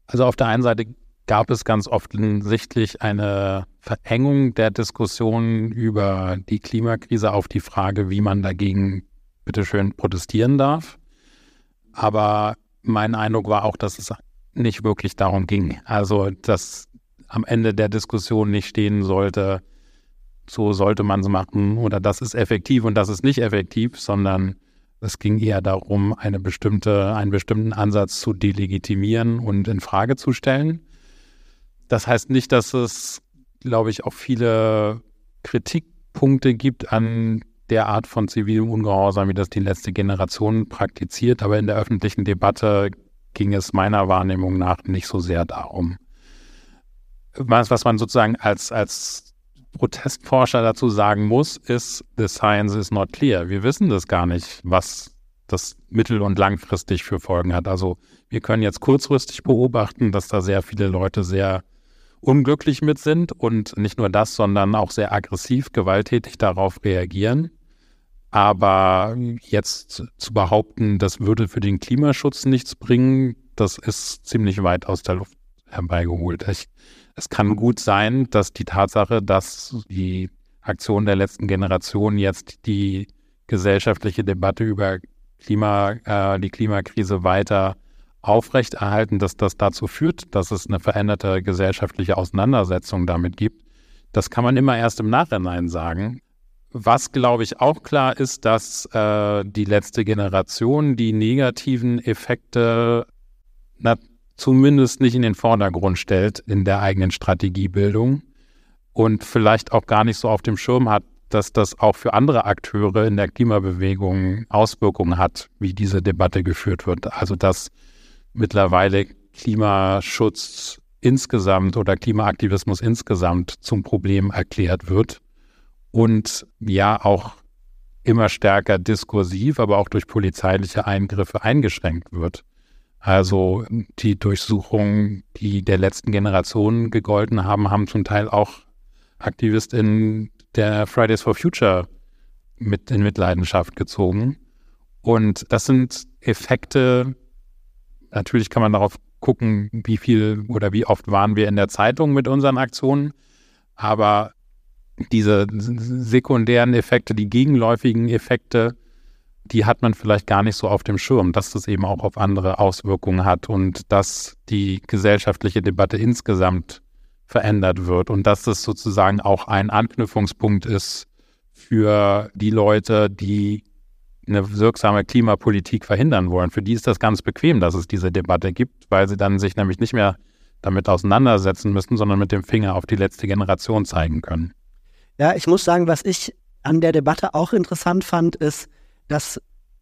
Also auf der einen Seite gab es ganz offensichtlich eine Verengung der Diskussion über die Klimakrise auf die Frage, wie man dagegen bitteschön protestieren darf. Aber mein Eindruck war auch, dass es nicht wirklich darum ging. Also, dass am Ende der Diskussion nicht stehen sollte, so sollte man es machen oder das ist effektiv und das ist nicht effektiv, sondern es ging eher darum, eine bestimmte, einen bestimmten Ansatz zu delegitimieren und in Frage zu stellen. Das heißt nicht, dass es, glaube ich, auch viele Kritikpunkte gibt an der Art von zivilem Ungehorsam, wie das die letzte Generation praktiziert. Aber in der öffentlichen Debatte ging es meiner Wahrnehmung nach nicht so sehr darum. Was, was man sozusagen als, als Protestforscher dazu sagen muss, ist, the science is not clear. Wir wissen das gar nicht, was das mittel- und langfristig für Folgen hat. Also wir können jetzt kurzfristig beobachten, dass da sehr viele Leute sehr unglücklich mit sind und nicht nur das, sondern auch sehr aggressiv, gewalttätig darauf reagieren. Aber jetzt zu behaupten, das würde für den Klimaschutz nichts bringen, das ist ziemlich weit aus der Luft herbeigeholt. Ich, es kann gut sein, dass die Tatsache, dass die Aktion der letzten Generation jetzt die gesellschaftliche Debatte über Klima, äh, die Klimakrise weiter aufrechterhalten, dass das dazu führt, dass es eine veränderte gesellschaftliche Auseinandersetzung damit gibt. Das kann man immer erst im Nachhinein sagen. Was, glaube ich, auch klar ist, dass äh, die letzte Generation die negativen Effekte na, zumindest nicht in den Vordergrund stellt in der eigenen Strategiebildung und vielleicht auch gar nicht so auf dem Schirm hat, dass das auch für andere Akteure in der Klimabewegung Auswirkungen hat, wie diese Debatte geführt wird. Also dass mittlerweile Klimaschutz insgesamt oder Klimaaktivismus insgesamt zum Problem erklärt wird und ja auch immer stärker diskursiv, aber auch durch polizeiliche Eingriffe eingeschränkt wird. Also die Durchsuchungen, die der letzten Generation gegolten haben, haben zum Teil auch AktivistInnen der Fridays for Future mit in Mitleidenschaft gezogen. Und das sind Effekte, Natürlich kann man darauf gucken, wie viel oder wie oft waren wir in der Zeitung mit unseren Aktionen. Aber diese sekundären Effekte, die gegenläufigen Effekte, die hat man vielleicht gar nicht so auf dem Schirm, dass das eben auch auf andere Auswirkungen hat und dass die gesellschaftliche Debatte insgesamt verändert wird und dass das sozusagen auch ein Anknüpfungspunkt ist für die Leute, die eine wirksame Klimapolitik verhindern wollen. Für die ist das ganz bequem, dass es diese Debatte gibt, weil sie dann sich nämlich nicht mehr damit auseinandersetzen müssen, sondern mit dem Finger auf die letzte Generation zeigen können. Ja, ich muss sagen, was ich an der Debatte auch interessant fand, ist, dass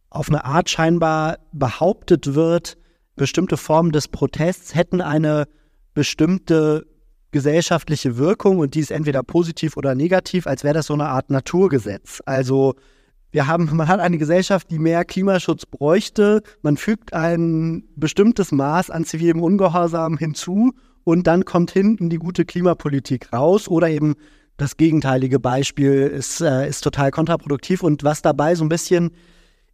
auf eine Art scheinbar behauptet wird, bestimmte Formen des Protests hätten eine bestimmte gesellschaftliche Wirkung und die ist entweder positiv oder negativ, als wäre das so eine Art Naturgesetz. Also wir haben, man hat eine Gesellschaft, die mehr Klimaschutz bräuchte. Man fügt ein bestimmtes Maß an zivilem Ungehorsam hinzu und dann kommt hinten die gute Klimapolitik raus oder eben das gegenteilige Beispiel ist, äh, ist total kontraproduktiv. Und was dabei so ein bisschen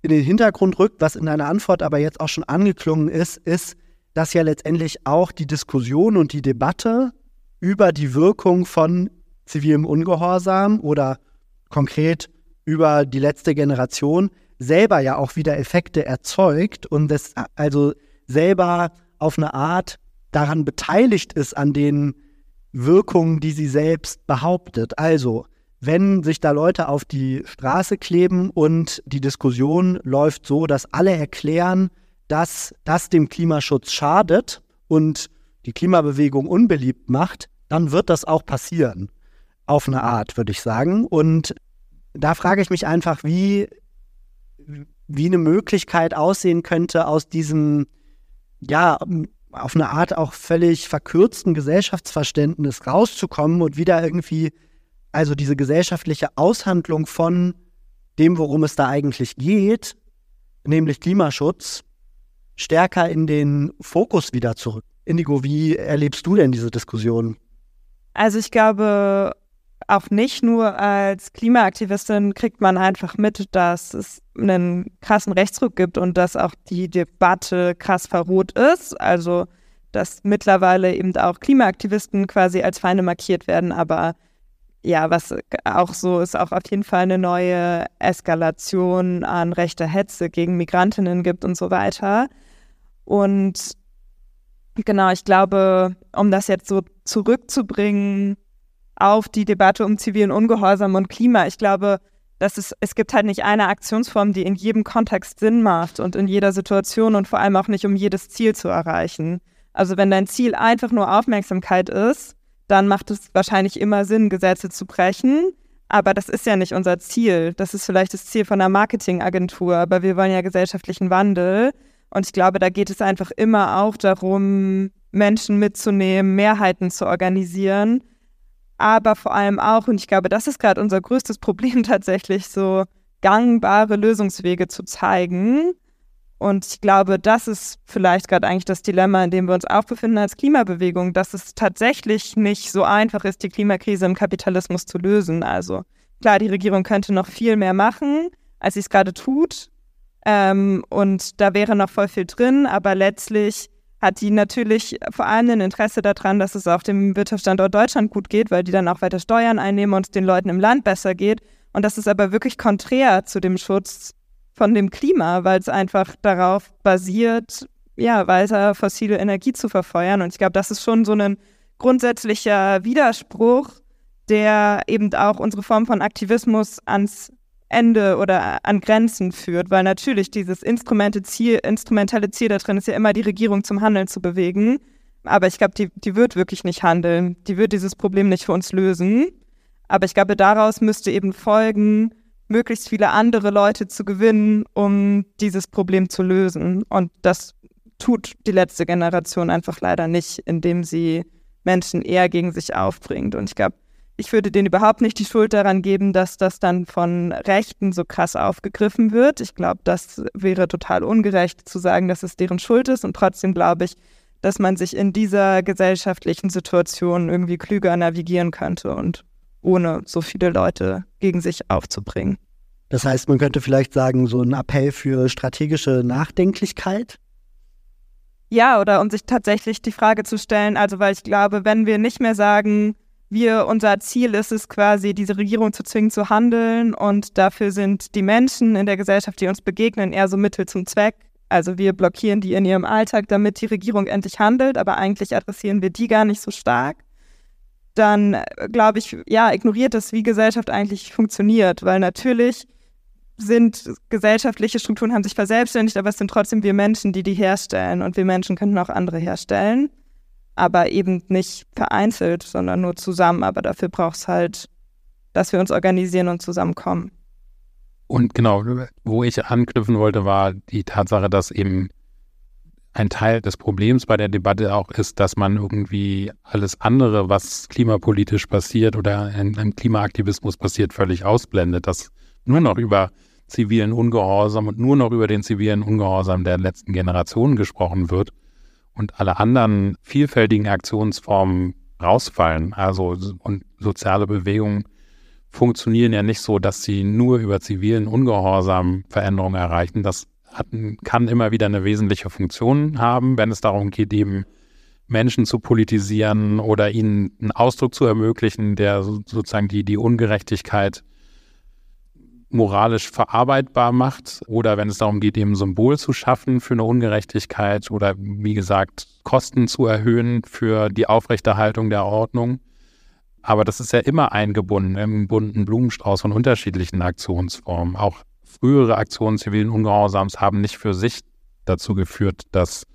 in den Hintergrund rückt, was in deiner Antwort aber jetzt auch schon angeklungen ist, ist, dass ja letztendlich auch die Diskussion und die Debatte über die Wirkung von zivilem Ungehorsam oder konkret über die letzte Generation selber ja auch wieder Effekte erzeugt und das also selber auf eine Art daran beteiligt ist an den Wirkungen, die sie selbst behauptet. Also, wenn sich da Leute auf die Straße kleben und die Diskussion läuft so, dass alle erklären, dass das dem Klimaschutz schadet und die Klimabewegung unbeliebt macht, dann wird das auch passieren. Auf eine Art, würde ich sagen. Und da frage ich mich einfach, wie, wie eine Möglichkeit aussehen könnte, aus diesem, ja, auf eine Art auch völlig verkürzten Gesellschaftsverständnis rauszukommen und wieder irgendwie, also diese gesellschaftliche Aushandlung von dem, worum es da eigentlich geht, nämlich Klimaschutz, stärker in den Fokus wieder zurück. Indigo, wie erlebst du denn diese Diskussion? Also ich glaube, auch nicht nur als Klimaaktivistin kriegt man einfach mit, dass es einen krassen Rechtsruck gibt und dass auch die Debatte krass verroht ist. Also, dass mittlerweile eben auch Klimaaktivisten quasi als Feinde markiert werden. Aber ja, was auch so ist, auch auf jeden Fall eine neue Eskalation an rechter Hetze gegen Migrantinnen gibt und so weiter. Und genau, ich glaube, um das jetzt so zurückzubringen, auf die Debatte um zivilen Ungehorsam und Klima. Ich glaube, dass es, es gibt halt nicht eine Aktionsform, die in jedem Kontext Sinn macht und in jeder Situation und vor allem auch nicht, um jedes Ziel zu erreichen. Also wenn dein Ziel einfach nur Aufmerksamkeit ist, dann macht es wahrscheinlich immer Sinn, Gesetze zu brechen. Aber das ist ja nicht unser Ziel. Das ist vielleicht das Ziel von einer Marketingagentur, aber wir wollen ja gesellschaftlichen Wandel. Und ich glaube, da geht es einfach immer auch darum, Menschen mitzunehmen, Mehrheiten zu organisieren aber vor allem auch, und ich glaube, das ist gerade unser größtes Problem tatsächlich, so gangbare Lösungswege zu zeigen. Und ich glaube, das ist vielleicht gerade eigentlich das Dilemma, in dem wir uns auch befinden als Klimabewegung, dass es tatsächlich nicht so einfach ist, die Klimakrise im Kapitalismus zu lösen. Also klar, die Regierung könnte noch viel mehr machen, als sie es gerade tut. Ähm, und da wäre noch voll viel drin, aber letztlich hat die natürlich vor allem ein Interesse daran, dass es auch dem Wirtschaftsstandort Deutschland gut geht, weil die dann auch weiter Steuern einnehmen und es den Leuten im Land besser geht. Und das ist aber wirklich konträr zu dem Schutz von dem Klima, weil es einfach darauf basiert, ja, weiter fossile Energie zu verfeuern. Und ich glaube, das ist schon so ein grundsätzlicher Widerspruch, der eben auch unsere Form von Aktivismus ans Ende oder an Grenzen führt, weil natürlich dieses Ziel, instrumentelle Ziel da drin ist ja immer, die Regierung zum Handeln zu bewegen. Aber ich glaube, die, die wird wirklich nicht handeln. Die wird dieses Problem nicht für uns lösen. Aber ich glaube, daraus müsste eben folgen, möglichst viele andere Leute zu gewinnen, um dieses Problem zu lösen. Und das tut die letzte Generation einfach leider nicht, indem sie Menschen eher gegen sich aufbringt. Und ich glaube, ich würde denen überhaupt nicht die Schuld daran geben, dass das dann von Rechten so krass aufgegriffen wird. Ich glaube, das wäre total ungerecht zu sagen, dass es deren Schuld ist. Und trotzdem glaube ich, dass man sich in dieser gesellschaftlichen Situation irgendwie klüger navigieren könnte und ohne so viele Leute gegen sich aufzubringen. Das heißt, man könnte vielleicht sagen, so ein Appell für strategische Nachdenklichkeit? Ja, oder um sich tatsächlich die Frage zu stellen, also weil ich glaube, wenn wir nicht mehr sagen, wir, unser Ziel ist es quasi, diese Regierung zu zwingen zu handeln. Und dafür sind die Menschen in der Gesellschaft, die uns begegnen, eher so Mittel zum Zweck. Also wir blockieren die in ihrem Alltag, damit die Regierung endlich handelt, aber eigentlich adressieren wir die gar nicht so stark. Dann äh, glaube ich, ja, ignoriert das, wie Gesellschaft eigentlich funktioniert, weil natürlich sind gesellschaftliche Strukturen haben sich verselbstständigt, aber es sind trotzdem wir Menschen, die die herstellen. Und wir Menschen könnten auch andere herstellen aber eben nicht vereinzelt, sondern nur zusammen. Aber dafür braucht es halt, dass wir uns organisieren und zusammenkommen. Und genau, wo ich anknüpfen wollte, war die Tatsache, dass eben ein Teil des Problems bei der Debatte auch ist, dass man irgendwie alles andere, was klimapolitisch passiert oder im Klimaaktivismus passiert, völlig ausblendet, dass nur noch über zivilen Ungehorsam und nur noch über den zivilen Ungehorsam der letzten Generation gesprochen wird und alle anderen vielfältigen Aktionsformen rausfallen. Also und soziale Bewegungen funktionieren ja nicht so, dass sie nur über zivilen Ungehorsam Veränderungen erreichen. Das hat, kann immer wieder eine wesentliche Funktion haben, wenn es darum geht, eben Menschen zu politisieren oder ihnen einen Ausdruck zu ermöglichen, der sozusagen die, die Ungerechtigkeit moralisch verarbeitbar macht oder wenn es darum geht, eben Symbol zu schaffen für eine Ungerechtigkeit oder wie gesagt Kosten zu erhöhen für die Aufrechterhaltung der Ordnung. Aber das ist ja immer eingebunden im bunten Blumenstrauß von unterschiedlichen Aktionsformen. Auch frühere Aktionen zivilen Ungehorsams haben nicht für sich dazu geführt, dass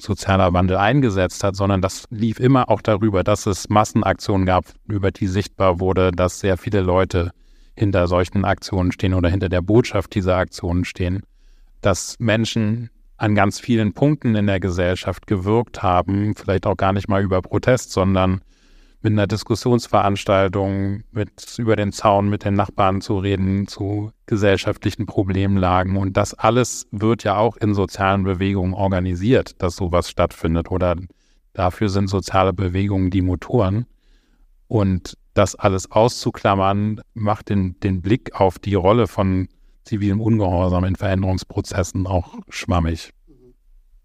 sozialer Wandel eingesetzt hat, sondern das lief immer auch darüber, dass es Massenaktionen gab, über die sichtbar wurde, dass sehr viele Leute hinter solchen Aktionen stehen oder hinter der Botschaft dieser Aktionen stehen, dass Menschen an ganz vielen Punkten in der Gesellschaft gewirkt haben, vielleicht auch gar nicht mal über Protest, sondern mit einer Diskussionsveranstaltung, mit über den Zaun mit den Nachbarn zu reden, zu gesellschaftlichen Problemlagen. Und das alles wird ja auch in sozialen Bewegungen organisiert, dass sowas stattfindet. Oder dafür sind soziale Bewegungen die Motoren. Und das alles auszuklammern, macht den, den Blick auf die Rolle von zivilem Ungehorsam in Veränderungsprozessen auch schwammig.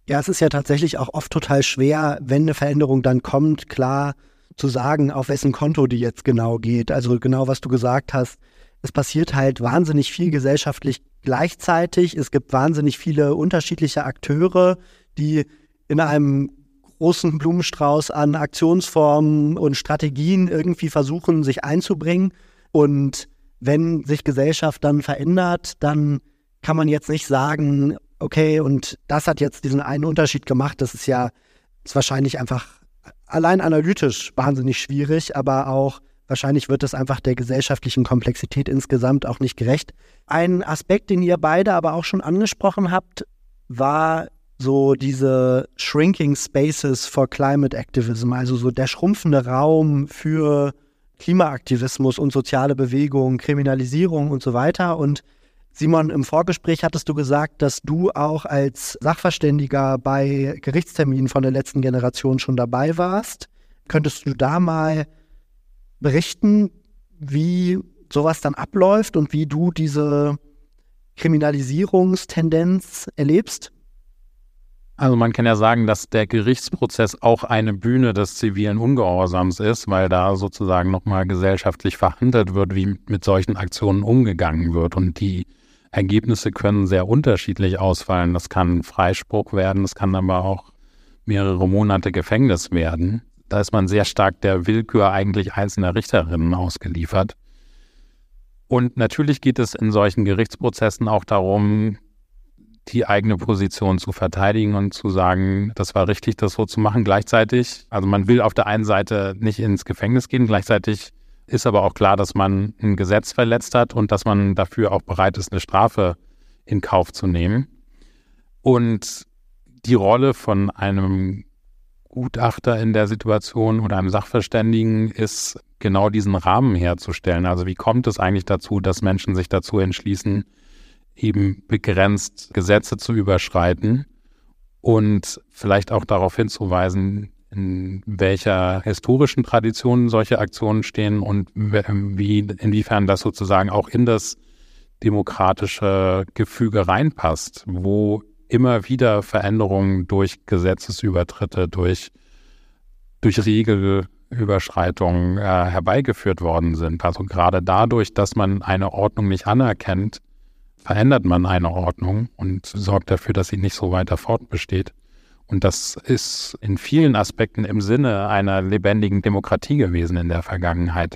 Ja, es ist ja tatsächlich auch oft total schwer, wenn eine Veränderung dann kommt, klar zu sagen, auf wessen Konto die jetzt genau geht. Also genau, was du gesagt hast. Es passiert halt wahnsinnig viel gesellschaftlich gleichzeitig. Es gibt wahnsinnig viele unterschiedliche Akteure, die in einem großen Blumenstrauß an Aktionsformen und Strategien irgendwie versuchen, sich einzubringen. Und wenn sich Gesellschaft dann verändert, dann kann man jetzt nicht sagen, okay, und das hat jetzt diesen einen Unterschied gemacht. Das ist ja ist wahrscheinlich einfach allein analytisch wahnsinnig schwierig, aber auch wahrscheinlich wird es einfach der gesellschaftlichen Komplexität insgesamt auch nicht gerecht. Ein Aspekt, den ihr beide aber auch schon angesprochen habt, war so diese Shrinking Spaces for Climate Activism, also so der schrumpfende Raum für Klimaaktivismus und soziale Bewegung, Kriminalisierung und so weiter. Und Simon, im Vorgespräch hattest du gesagt, dass du auch als Sachverständiger bei Gerichtsterminen von der letzten Generation schon dabei warst. Könntest du da mal berichten, wie sowas dann abläuft und wie du diese Kriminalisierungstendenz erlebst? Also man kann ja sagen, dass der Gerichtsprozess auch eine Bühne des zivilen Ungehorsams ist, weil da sozusagen nochmal gesellschaftlich verhandelt wird, wie mit solchen Aktionen umgegangen wird. Und die Ergebnisse können sehr unterschiedlich ausfallen. Das kann Freispruch werden, das kann aber auch mehrere Monate Gefängnis werden. Da ist man sehr stark der Willkür eigentlich einzelner Richterinnen ausgeliefert. Und natürlich geht es in solchen Gerichtsprozessen auch darum, die eigene Position zu verteidigen und zu sagen, das war richtig, das so zu machen. Gleichzeitig, also man will auf der einen Seite nicht ins Gefängnis gehen, gleichzeitig ist aber auch klar, dass man ein Gesetz verletzt hat und dass man dafür auch bereit ist, eine Strafe in Kauf zu nehmen. Und die Rolle von einem Gutachter in der Situation oder einem Sachverständigen ist genau diesen Rahmen herzustellen. Also wie kommt es eigentlich dazu, dass Menschen sich dazu entschließen, eben begrenzt Gesetze zu überschreiten und vielleicht auch darauf hinzuweisen, in welcher historischen Tradition solche Aktionen stehen und wie, inwiefern das sozusagen auch in das demokratische Gefüge reinpasst, wo immer wieder Veränderungen durch Gesetzesübertritte, durch, durch Regelüberschreitungen äh, herbeigeführt worden sind. Also gerade dadurch, dass man eine Ordnung nicht anerkennt, verändert man eine Ordnung und sorgt dafür, dass sie nicht so weiter fortbesteht. Und das ist in vielen Aspekten im Sinne einer lebendigen Demokratie gewesen in der Vergangenheit.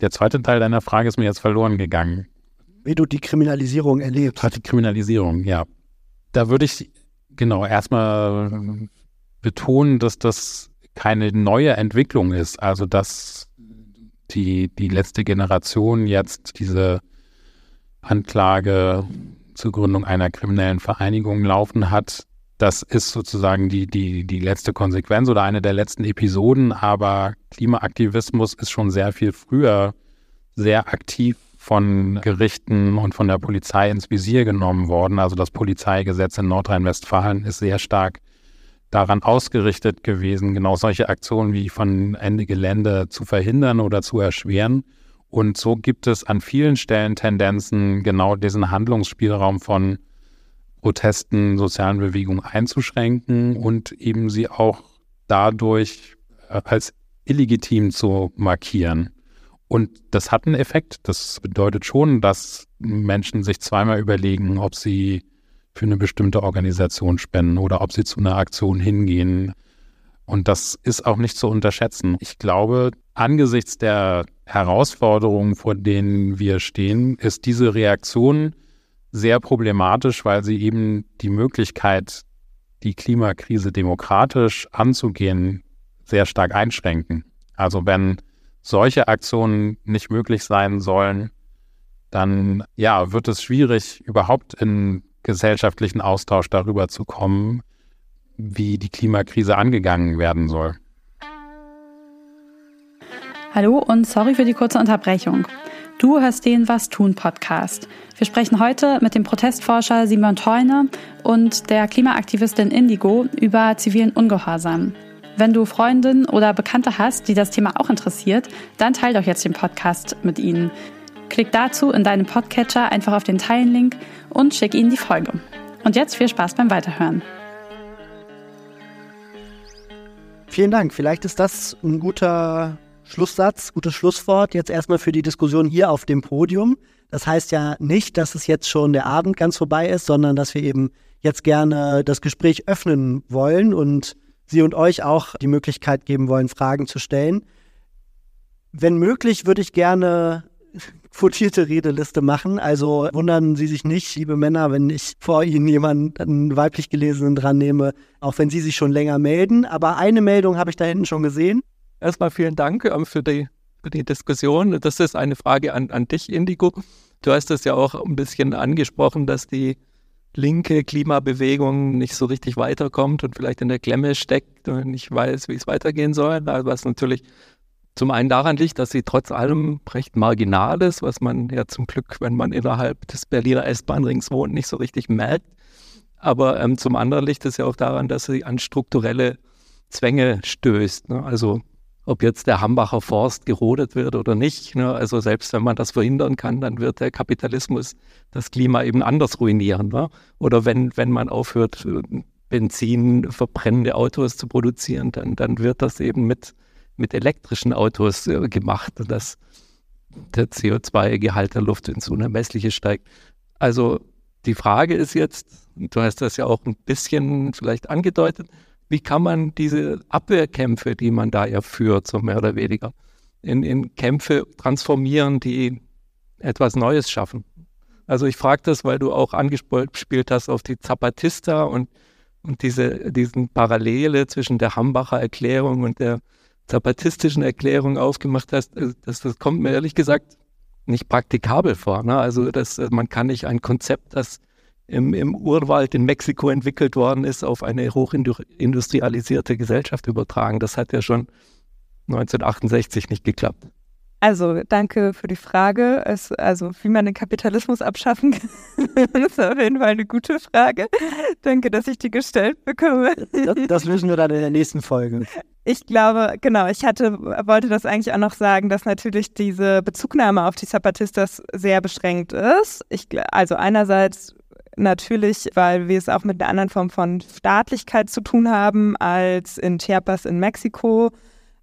Der zweite Teil deiner Frage ist mir jetzt verloren gegangen. Wie du die Kriminalisierung erlebst. Hat die Kriminalisierung, ja. Da würde ich genau erstmal betonen, dass das keine neue Entwicklung ist. Also dass die, die letzte Generation jetzt diese Anklage zur Gründung einer kriminellen Vereinigung laufen hat. Das ist sozusagen die, die, die letzte Konsequenz oder eine der letzten Episoden, aber Klimaaktivismus ist schon sehr viel früher sehr aktiv von Gerichten und von der Polizei ins Visier genommen worden. Also das Polizeigesetz in Nordrhein-Westfalen ist sehr stark daran ausgerichtet gewesen, genau solche Aktionen wie von Ende Gelände zu verhindern oder zu erschweren. Und so gibt es an vielen Stellen Tendenzen, genau diesen Handlungsspielraum von Protesten, sozialen Bewegungen einzuschränken und eben sie auch dadurch äh, als illegitim zu markieren. Und das hat einen Effekt. Das bedeutet schon, dass Menschen sich zweimal überlegen, ob sie für eine bestimmte Organisation spenden oder ob sie zu einer Aktion hingehen. Und das ist auch nicht zu unterschätzen. Ich glaube, angesichts der Herausforderungen, vor denen wir stehen, ist diese Reaktion sehr problematisch, weil sie eben die Möglichkeit, die Klimakrise demokratisch anzugehen, sehr stark einschränken. Also wenn solche Aktionen nicht möglich sein sollen, dann ja, wird es schwierig, überhaupt in gesellschaftlichen Austausch darüber zu kommen, wie die Klimakrise angegangen werden soll. Hallo und sorry für die kurze Unterbrechung. Du hörst den Was tun Podcast. Wir sprechen heute mit dem Protestforscher Simon Teune und der Klimaaktivistin Indigo über zivilen Ungehorsam. Wenn du Freundinnen oder Bekannte hast, die das Thema auch interessiert, dann teile doch jetzt den Podcast mit ihnen. Klick dazu in deinem Podcatcher einfach auf den Teilen-Link und schick ihnen die Folge. Und jetzt viel Spaß beim Weiterhören. Vielen Dank. Vielleicht ist das ein guter Schlusssatz, gutes Schlusswort jetzt erstmal für die Diskussion hier auf dem Podium. Das heißt ja nicht, dass es jetzt schon der Abend ganz vorbei ist, sondern dass wir eben jetzt gerne das Gespräch öffnen wollen und Sie und euch auch die Möglichkeit geben wollen, Fragen zu stellen. Wenn möglich, würde ich gerne quotierte Redeliste machen. Also wundern Sie sich nicht, liebe Männer, wenn ich vor Ihnen jemanden weiblich gelesenen dran nehme, auch wenn Sie sich schon länger melden. Aber eine Meldung habe ich da hinten schon gesehen. Erstmal vielen Dank ähm, für, die, für die Diskussion. Das ist eine Frage an, an dich, Indigo. Du hast es ja auch ein bisschen angesprochen, dass die linke Klimabewegung nicht so richtig weiterkommt und vielleicht in der Klemme steckt und nicht weiß, wie es weitergehen soll. Was natürlich zum einen daran liegt, dass sie trotz allem recht marginal ist, was man ja zum Glück, wenn man innerhalb des Berliner S-Bahn-Rings wohnt, nicht so richtig merkt. Aber ähm, zum anderen liegt es ja auch daran, dass sie an strukturelle Zwänge stößt. Ne? Also ob jetzt der Hambacher Forst gerodet wird oder nicht. Ne? Also selbst wenn man das verhindern kann, dann wird der Kapitalismus das Klima eben anders ruinieren. Ne? Oder wenn, wenn man aufhört, Benzin verbrennende Autos zu produzieren, dann, dann wird das eben mit mit elektrischen Autos äh, gemacht, dass der CO2-Gehalt der Luft ins Unermessliche steigt. Also die Frage ist jetzt, du hast das ja auch ein bisschen vielleicht angedeutet, wie kann man diese Abwehrkämpfe, die man da ja führt, so mehr oder weniger, in, in Kämpfe transformieren, die etwas Neues schaffen? Also ich frage das, weil du auch angespielt hast auf die Zapatista und, und diese diesen Parallele zwischen der Hambacher Erklärung und der zapatistischen Erklärung aufgemacht hast, äh, das, das kommt mir ehrlich gesagt nicht praktikabel vor. Ne? Also das, äh, man kann nicht ein Konzept, das im, im Urwald in Mexiko entwickelt worden ist, auf eine hochindustrialisierte Gesellschaft übertragen. Das hat ja schon 1968 nicht geklappt. Also, danke für die Frage. Es, also, wie man den Kapitalismus abschaffen kann, ist auf jeden Fall eine gute Frage. Danke, dass ich die gestellt bekomme. Das, das wissen wir dann in der nächsten Folge. Ich glaube, genau, ich hatte, wollte das eigentlich auch noch sagen, dass natürlich diese Bezugnahme auf die Zapatistas sehr beschränkt ist. Ich, also einerseits natürlich, weil wir es auch mit einer anderen Form von Staatlichkeit zu tun haben als in Chiapas in Mexiko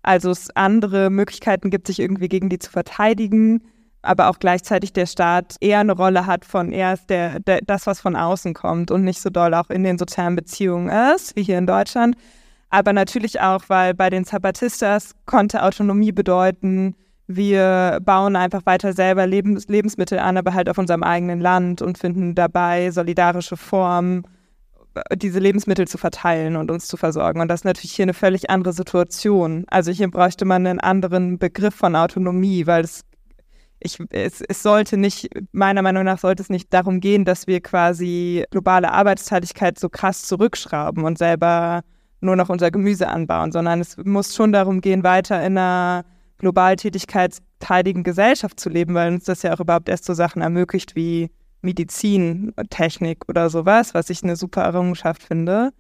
also es andere Möglichkeiten gibt, sich irgendwie gegen die zu verteidigen, aber auch gleichzeitig der Staat eher eine Rolle hat von erst der, der, das, was von außen kommt und nicht so doll auch in den sozialen Beziehungen ist, wie hier in Deutschland. Aber natürlich auch, weil bei den Zapatistas konnte Autonomie bedeuten, wir bauen einfach weiter selber Lebens Lebensmittel an, aber halt auf unserem eigenen Land und finden dabei solidarische Formen diese Lebensmittel zu verteilen und uns zu versorgen. Und das ist natürlich hier eine völlig andere Situation. Also hier bräuchte man einen anderen Begriff von Autonomie, weil es, ich, es, es sollte nicht, meiner Meinung nach sollte es nicht darum gehen, dass wir quasi globale Arbeitsteiligkeit so krass zurückschrauben und selber nur noch unser Gemüse anbauen, sondern es muss schon darum gehen, weiter in einer global tätigkeitsteiligen Gesellschaft zu leben, weil uns das ja auch überhaupt erst so Sachen ermöglicht wie Medizintechnik oder sowas, was ich eine super Errungenschaft finde.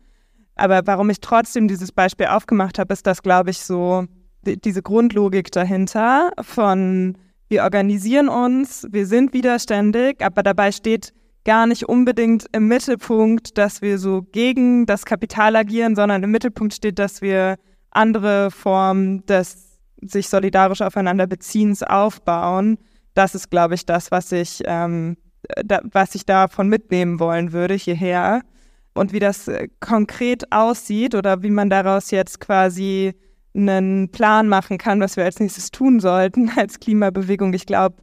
Aber warum ich trotzdem dieses Beispiel aufgemacht habe, ist das, glaube ich, so die, diese Grundlogik dahinter von wir organisieren uns, wir sind widerständig, aber dabei steht gar nicht unbedingt im Mittelpunkt, dass wir so gegen das Kapital agieren, sondern im Mittelpunkt steht, dass wir andere Formen des sich solidarisch aufeinander Beziehens aufbauen. Das ist, glaube ich, das, was ich ähm, da, was ich davon mitnehmen wollen würde hierher und wie das äh, konkret aussieht oder wie man daraus jetzt quasi einen Plan machen kann, was wir als nächstes tun sollten als Klimabewegung. Ich glaube,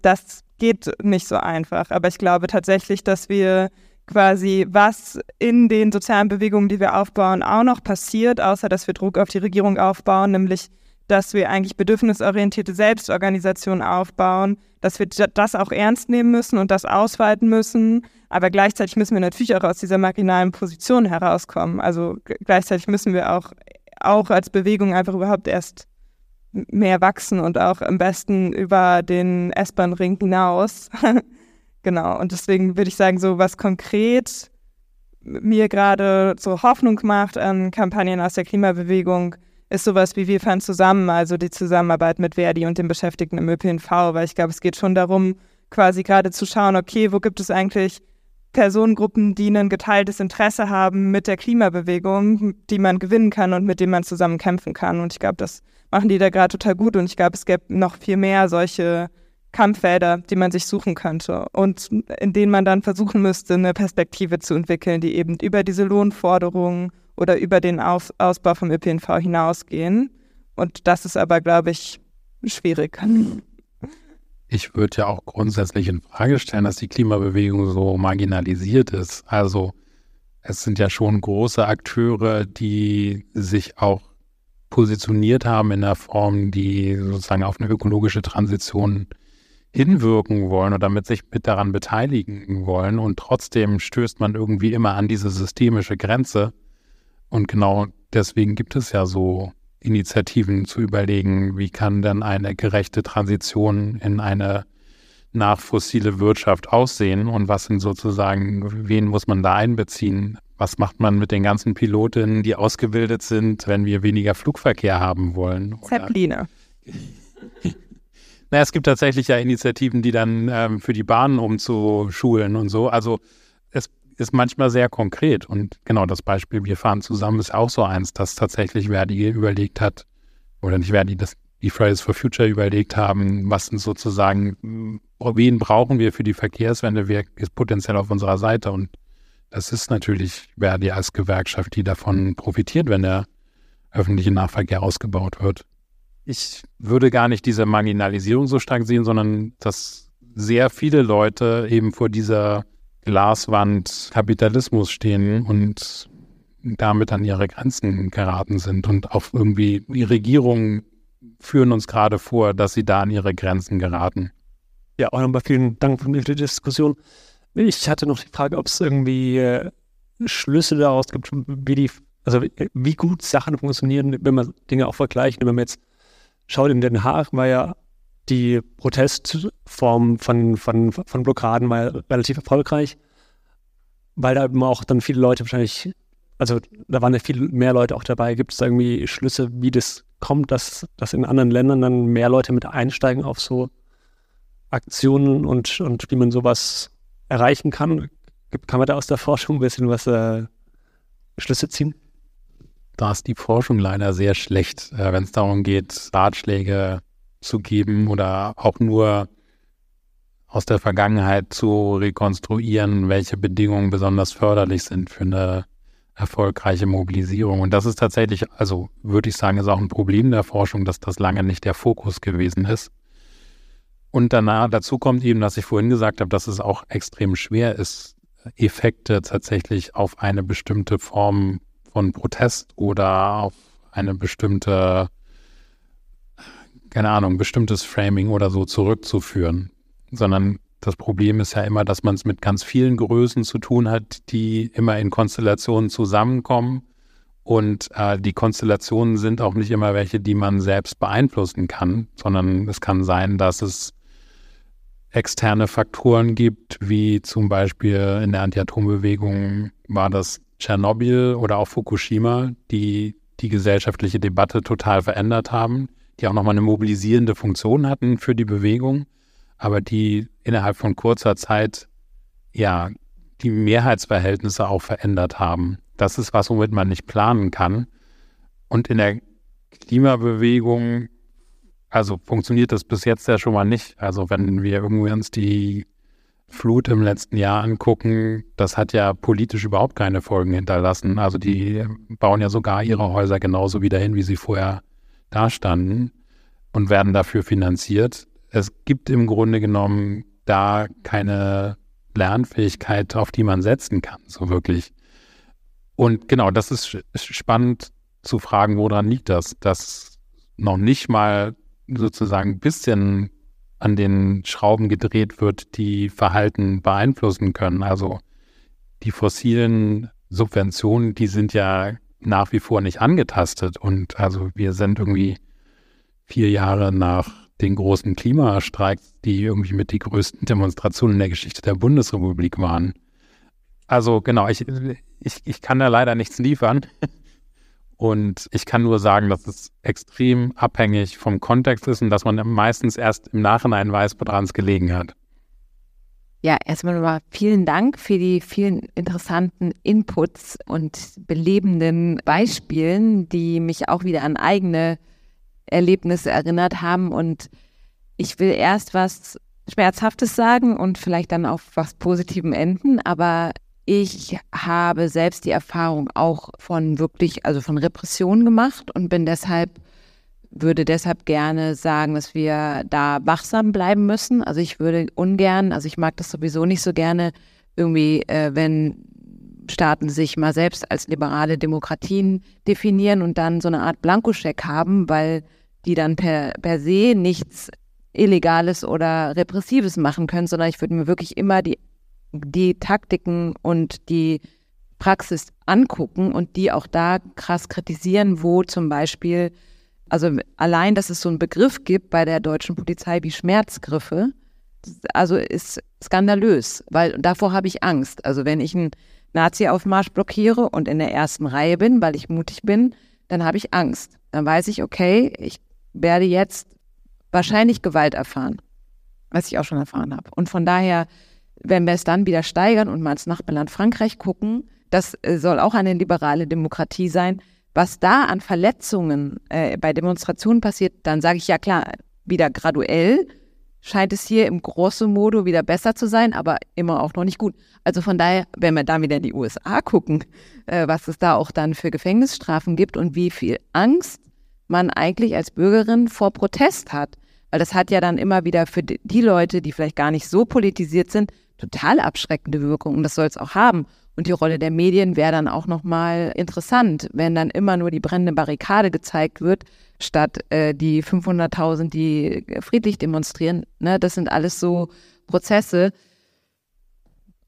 das geht nicht so einfach. Aber ich glaube tatsächlich, dass wir quasi, was in den sozialen Bewegungen, die wir aufbauen, auch noch passiert, außer dass wir Druck auf die Regierung aufbauen, nämlich dass wir eigentlich bedürfnisorientierte Selbstorganisation aufbauen, dass wir das auch ernst nehmen müssen und das ausweiten müssen. Aber gleichzeitig müssen wir natürlich auch aus dieser marginalen Position herauskommen. Also gleichzeitig müssen wir auch, auch als Bewegung einfach überhaupt erst mehr wachsen und auch am besten über den S-Bahn-Ring hinaus. genau. Und deswegen würde ich sagen, so was konkret mir gerade so Hoffnung macht an Kampagnen aus der Klimabewegung, ist sowas wie Wir fahren zusammen, also die Zusammenarbeit mit Verdi und den Beschäftigten im ÖPNV, weil ich glaube, es geht schon darum, quasi gerade zu schauen, okay, wo gibt es eigentlich Personengruppen, die ein geteiltes Interesse haben mit der Klimabewegung, die man gewinnen kann und mit dem man zusammen kämpfen kann. Und ich glaube, das machen die da gerade total gut. Und ich glaube, es gäbe noch viel mehr solche Kampffelder, die man sich suchen könnte und in denen man dann versuchen müsste, eine Perspektive zu entwickeln, die eben über diese Lohnforderungen oder über den Aus Ausbau vom ÖPNV hinausgehen. Und das ist aber, glaube ich, schwierig. Ich würde ja auch grundsätzlich in Frage stellen, dass die Klimabewegung so marginalisiert ist. Also es sind ja schon große Akteure, die sich auch positioniert haben in der Form, die sozusagen auf eine ökologische Transition hinwirken wollen oder mit sich mit daran beteiligen wollen. Und trotzdem stößt man irgendwie immer an diese systemische Grenze. Und genau deswegen gibt es ja so Initiativen zu überlegen, wie kann denn eine gerechte Transition in eine nachfossile Wirtschaft aussehen und was sind sozusagen, wen muss man da einbeziehen? Was macht man mit den ganzen Pilotinnen, die ausgebildet sind, wenn wir weniger Flugverkehr haben wollen? Zeppeline. Naja, es gibt tatsächlich ja Initiativen, die dann ähm, für die Bahnen umzuschulen und so. Also ist manchmal sehr konkret. Und genau das Beispiel, wir fahren zusammen, ist auch so eins, dass tatsächlich Verdi überlegt hat, oder nicht Verdi, dass die Fridays for Future überlegt haben, was sind sozusagen, wen brauchen wir für die Verkehrswende, wer ist potenziell auf unserer Seite. Und das ist natürlich Verdi als Gewerkschaft, die davon profitiert, wenn der öffentliche Nahverkehr ausgebaut wird ich würde gar nicht diese Marginalisierung so stark sehen, sondern dass sehr viele Leute eben vor dieser Glaswand Kapitalismus stehen und damit an ihre Grenzen geraten sind und auch irgendwie die Regierungen führen uns gerade vor, dass sie da an ihre Grenzen geraten. Ja, auch nochmal vielen Dank für die Diskussion. Ich hatte noch die Frage, ob es irgendwie äh, Schlüsse daraus gibt, wie die, also wie gut Sachen funktionieren, wenn man Dinge auch vergleicht, wenn man jetzt schaut, in Den Haag war ja die Protestform von, von, von Blockaden war relativ erfolgreich, weil da immer auch dann viele Leute wahrscheinlich, also da waren ja viel mehr Leute auch dabei. Gibt es da irgendwie Schlüsse, wie das kommt, dass, dass in anderen Ländern dann mehr Leute mit einsteigen auf so Aktionen und, und wie man sowas erreichen kann? Kann man da aus der Forschung ein bisschen was äh, Schlüsse ziehen? da ist die Forschung leider sehr schlecht, äh, wenn es darum geht, Ratschläge zu geben oder auch nur aus der Vergangenheit zu rekonstruieren, welche Bedingungen besonders förderlich sind für eine erfolgreiche Mobilisierung. Und das ist tatsächlich, also würde ich sagen, ist auch ein Problem der Forschung, dass das lange nicht der Fokus gewesen ist. Und danach, dazu kommt eben, dass ich vorhin gesagt habe, dass es auch extrem schwer ist, Effekte tatsächlich auf eine bestimmte Form von Protest oder auf eine bestimmte, keine Ahnung, bestimmtes Framing oder so zurückzuführen, sondern das Problem ist ja immer, dass man es mit ganz vielen Größen zu tun hat, die immer in Konstellationen zusammenkommen. Und äh, die Konstellationen sind auch nicht immer welche, die man selbst beeinflussen kann, sondern es kann sein, dass es externe Faktoren gibt, wie zum Beispiel in der Anti-Atom-Bewegung war das Tschernobyl oder auch Fukushima, die die gesellschaftliche Debatte total verändert haben, die auch nochmal eine mobilisierende Funktion hatten für die Bewegung, aber die innerhalb von kurzer Zeit ja die Mehrheitsverhältnisse auch verändert haben. Das ist was, womit man nicht planen kann. Und in der Klimabewegung, also funktioniert das bis jetzt ja schon mal nicht. Also wenn wir irgendwie uns die Flut im letzten Jahr angucken, das hat ja politisch überhaupt keine Folgen hinterlassen. Also die bauen ja sogar ihre Häuser genauso wieder hin, wie sie vorher dastanden und werden dafür finanziert. Es gibt im Grunde genommen da keine Lernfähigkeit, auf die man setzen kann, so wirklich. Und genau, das ist spannend zu fragen, woran liegt das, dass noch nicht mal sozusagen ein bisschen an den Schrauben gedreht wird, die Verhalten beeinflussen können. Also die fossilen Subventionen, die sind ja nach wie vor nicht angetastet. Und also wir sind irgendwie vier Jahre nach den großen Klimastreiks, die irgendwie mit die größten Demonstrationen in der Geschichte der Bundesrepublik waren. Also genau, ich, ich, ich kann da leider nichts liefern. Und ich kann nur sagen, dass es extrem abhängig vom Kontext ist und dass man meistens erst im Nachhinein weiß, woran es gelegen hat. Ja, erstmal nochmal vielen Dank für die vielen interessanten Inputs und belebenden Beispielen, die mich auch wieder an eigene Erlebnisse erinnert haben. Und ich will erst was Schmerzhaftes sagen und vielleicht dann auf was Positivem enden. Aber ich habe selbst die Erfahrung auch von wirklich, also von Repression gemacht und bin deshalb, würde deshalb gerne sagen, dass wir da wachsam bleiben müssen. Also ich würde ungern, also ich mag das sowieso nicht so gerne, irgendwie, äh, wenn Staaten sich mal selbst als liberale Demokratien definieren und dann so eine Art Blankoscheck haben, weil die dann per, per se nichts Illegales oder Repressives machen können, sondern ich würde mir wirklich immer die die Taktiken und die Praxis angucken und die auch da krass kritisieren, wo zum Beispiel, also allein, dass es so einen Begriff gibt bei der deutschen Polizei wie Schmerzgriffe, also ist skandalös, weil davor habe ich Angst. Also wenn ich einen Nazi-Aufmarsch blockiere und in der ersten Reihe bin, weil ich mutig bin, dann habe ich Angst. Dann weiß ich, okay, ich werde jetzt wahrscheinlich Gewalt erfahren, was ich auch schon erfahren habe. Und von daher wenn wir es dann wieder steigern und mal ins Nachbarland Frankreich gucken, das äh, soll auch eine liberale Demokratie sein, was da an Verletzungen äh, bei Demonstrationen passiert, dann sage ich ja klar, wieder graduell scheint es hier im großen Modo wieder besser zu sein, aber immer auch noch nicht gut. Also von daher, wenn wir dann wieder in die USA gucken, äh, was es da auch dann für Gefängnisstrafen gibt und wie viel Angst man eigentlich als Bürgerin vor Protest hat. Weil das hat ja dann immer wieder für die Leute, die vielleicht gar nicht so politisiert sind, total abschreckende Wirkung und das soll es auch haben. Und die Rolle der Medien wäre dann auch nochmal interessant, wenn dann immer nur die brennende Barrikade gezeigt wird, statt äh, die 500.000, die friedlich demonstrieren. Ne? Das sind alles so Prozesse.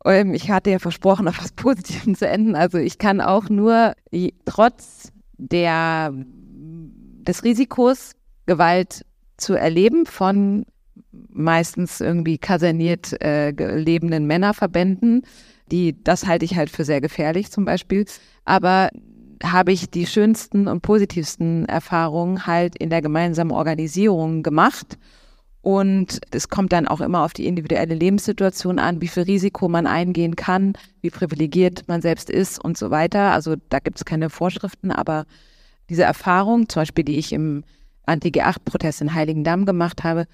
Ähm, ich hatte ja versprochen, auf was Positivem zu enden. Also ich kann auch nur trotz der, des Risikos, Gewalt zu erleben von meistens irgendwie kaserniert äh, lebenden Männerverbänden, die, das halte ich halt für sehr gefährlich zum Beispiel. Aber habe ich die schönsten und positivsten Erfahrungen halt in der gemeinsamen Organisierung gemacht. Und es kommt dann auch immer auf die individuelle Lebenssituation an, wie viel Risiko man eingehen kann, wie privilegiert man selbst ist und so weiter. Also da gibt es keine Vorschriften, aber diese Erfahrung, zum Beispiel, die ich im Anti-G8-Protest in Heiligendamm gemacht habe,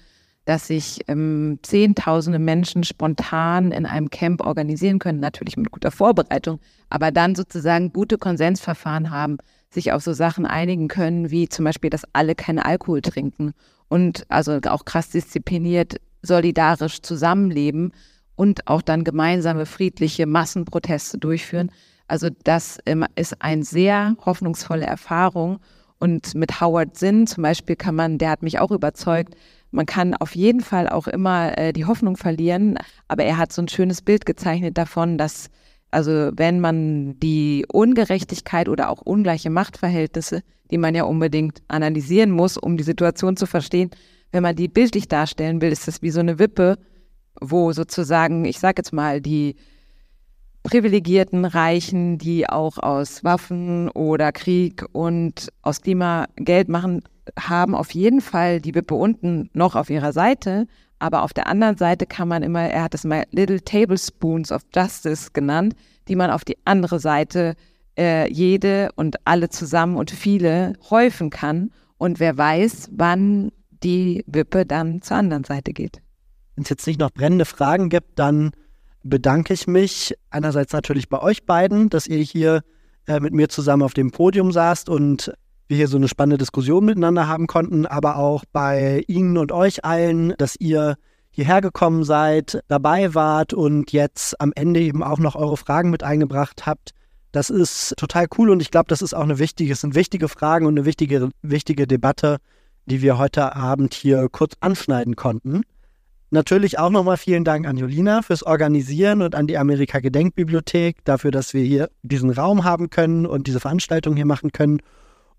dass sich ähm, Zehntausende Menschen spontan in einem Camp organisieren können, natürlich mit guter Vorbereitung, aber dann sozusagen gute Konsensverfahren haben, sich auf so Sachen einigen können, wie zum Beispiel, dass alle keinen Alkohol trinken und also auch krass diszipliniert, solidarisch zusammenleben und auch dann gemeinsame friedliche Massenproteste durchführen. Also das ähm, ist eine sehr hoffnungsvolle Erfahrung. Und mit Howard Zinn zum Beispiel kann man, der hat mich auch überzeugt, man kann auf jeden Fall auch immer äh, die Hoffnung verlieren, aber er hat so ein schönes Bild gezeichnet davon, dass also wenn man die Ungerechtigkeit oder auch ungleiche Machtverhältnisse, die man ja unbedingt analysieren muss, um die Situation zu verstehen, wenn man die bildlich darstellen will, ist das wie so eine Wippe, wo sozusagen, ich sage jetzt mal, die privilegierten Reichen, die auch aus Waffen oder Krieg und aus Klima Geld machen, haben auf jeden Fall die Wippe unten noch auf ihrer Seite. Aber auf der anderen Seite kann man immer, er hat es mal Little Tablespoons of Justice genannt, die man auf die andere Seite äh, jede und alle zusammen und viele häufen kann. Und wer weiß, wann die Wippe dann zur anderen Seite geht. Wenn es jetzt nicht noch brennende Fragen gibt, dann bedanke ich mich einerseits natürlich bei euch beiden, dass ihr hier äh, mit mir zusammen auf dem Podium saßt und wir hier so eine spannende Diskussion miteinander haben konnten, aber auch bei Ihnen und euch allen, dass ihr hierher gekommen seid, dabei wart und jetzt am Ende eben auch noch eure Fragen mit eingebracht habt. Das ist total cool und ich glaube, das ist auch eine wichtige, es sind wichtige Fragen und eine wichtige, wichtige Debatte, die wir heute Abend hier kurz anschneiden konnten. Natürlich auch nochmal vielen Dank an Jolina fürs Organisieren und an die Amerika Gedenkbibliothek dafür, dass wir hier diesen Raum haben können und diese Veranstaltung hier machen können.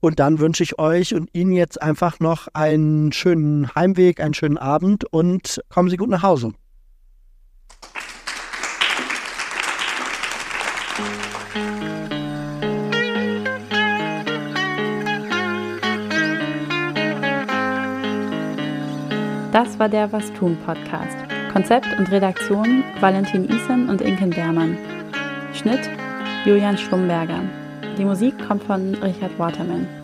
Und dann wünsche ich euch und Ihnen jetzt einfach noch einen schönen Heimweg, einen schönen Abend und kommen Sie gut nach Hause. Das war der Was tun Podcast. Konzept und Redaktion Valentin Isen und Inken Bermann. Schnitt Julian Schwumberger. Die Musik kommt von Richard Waterman.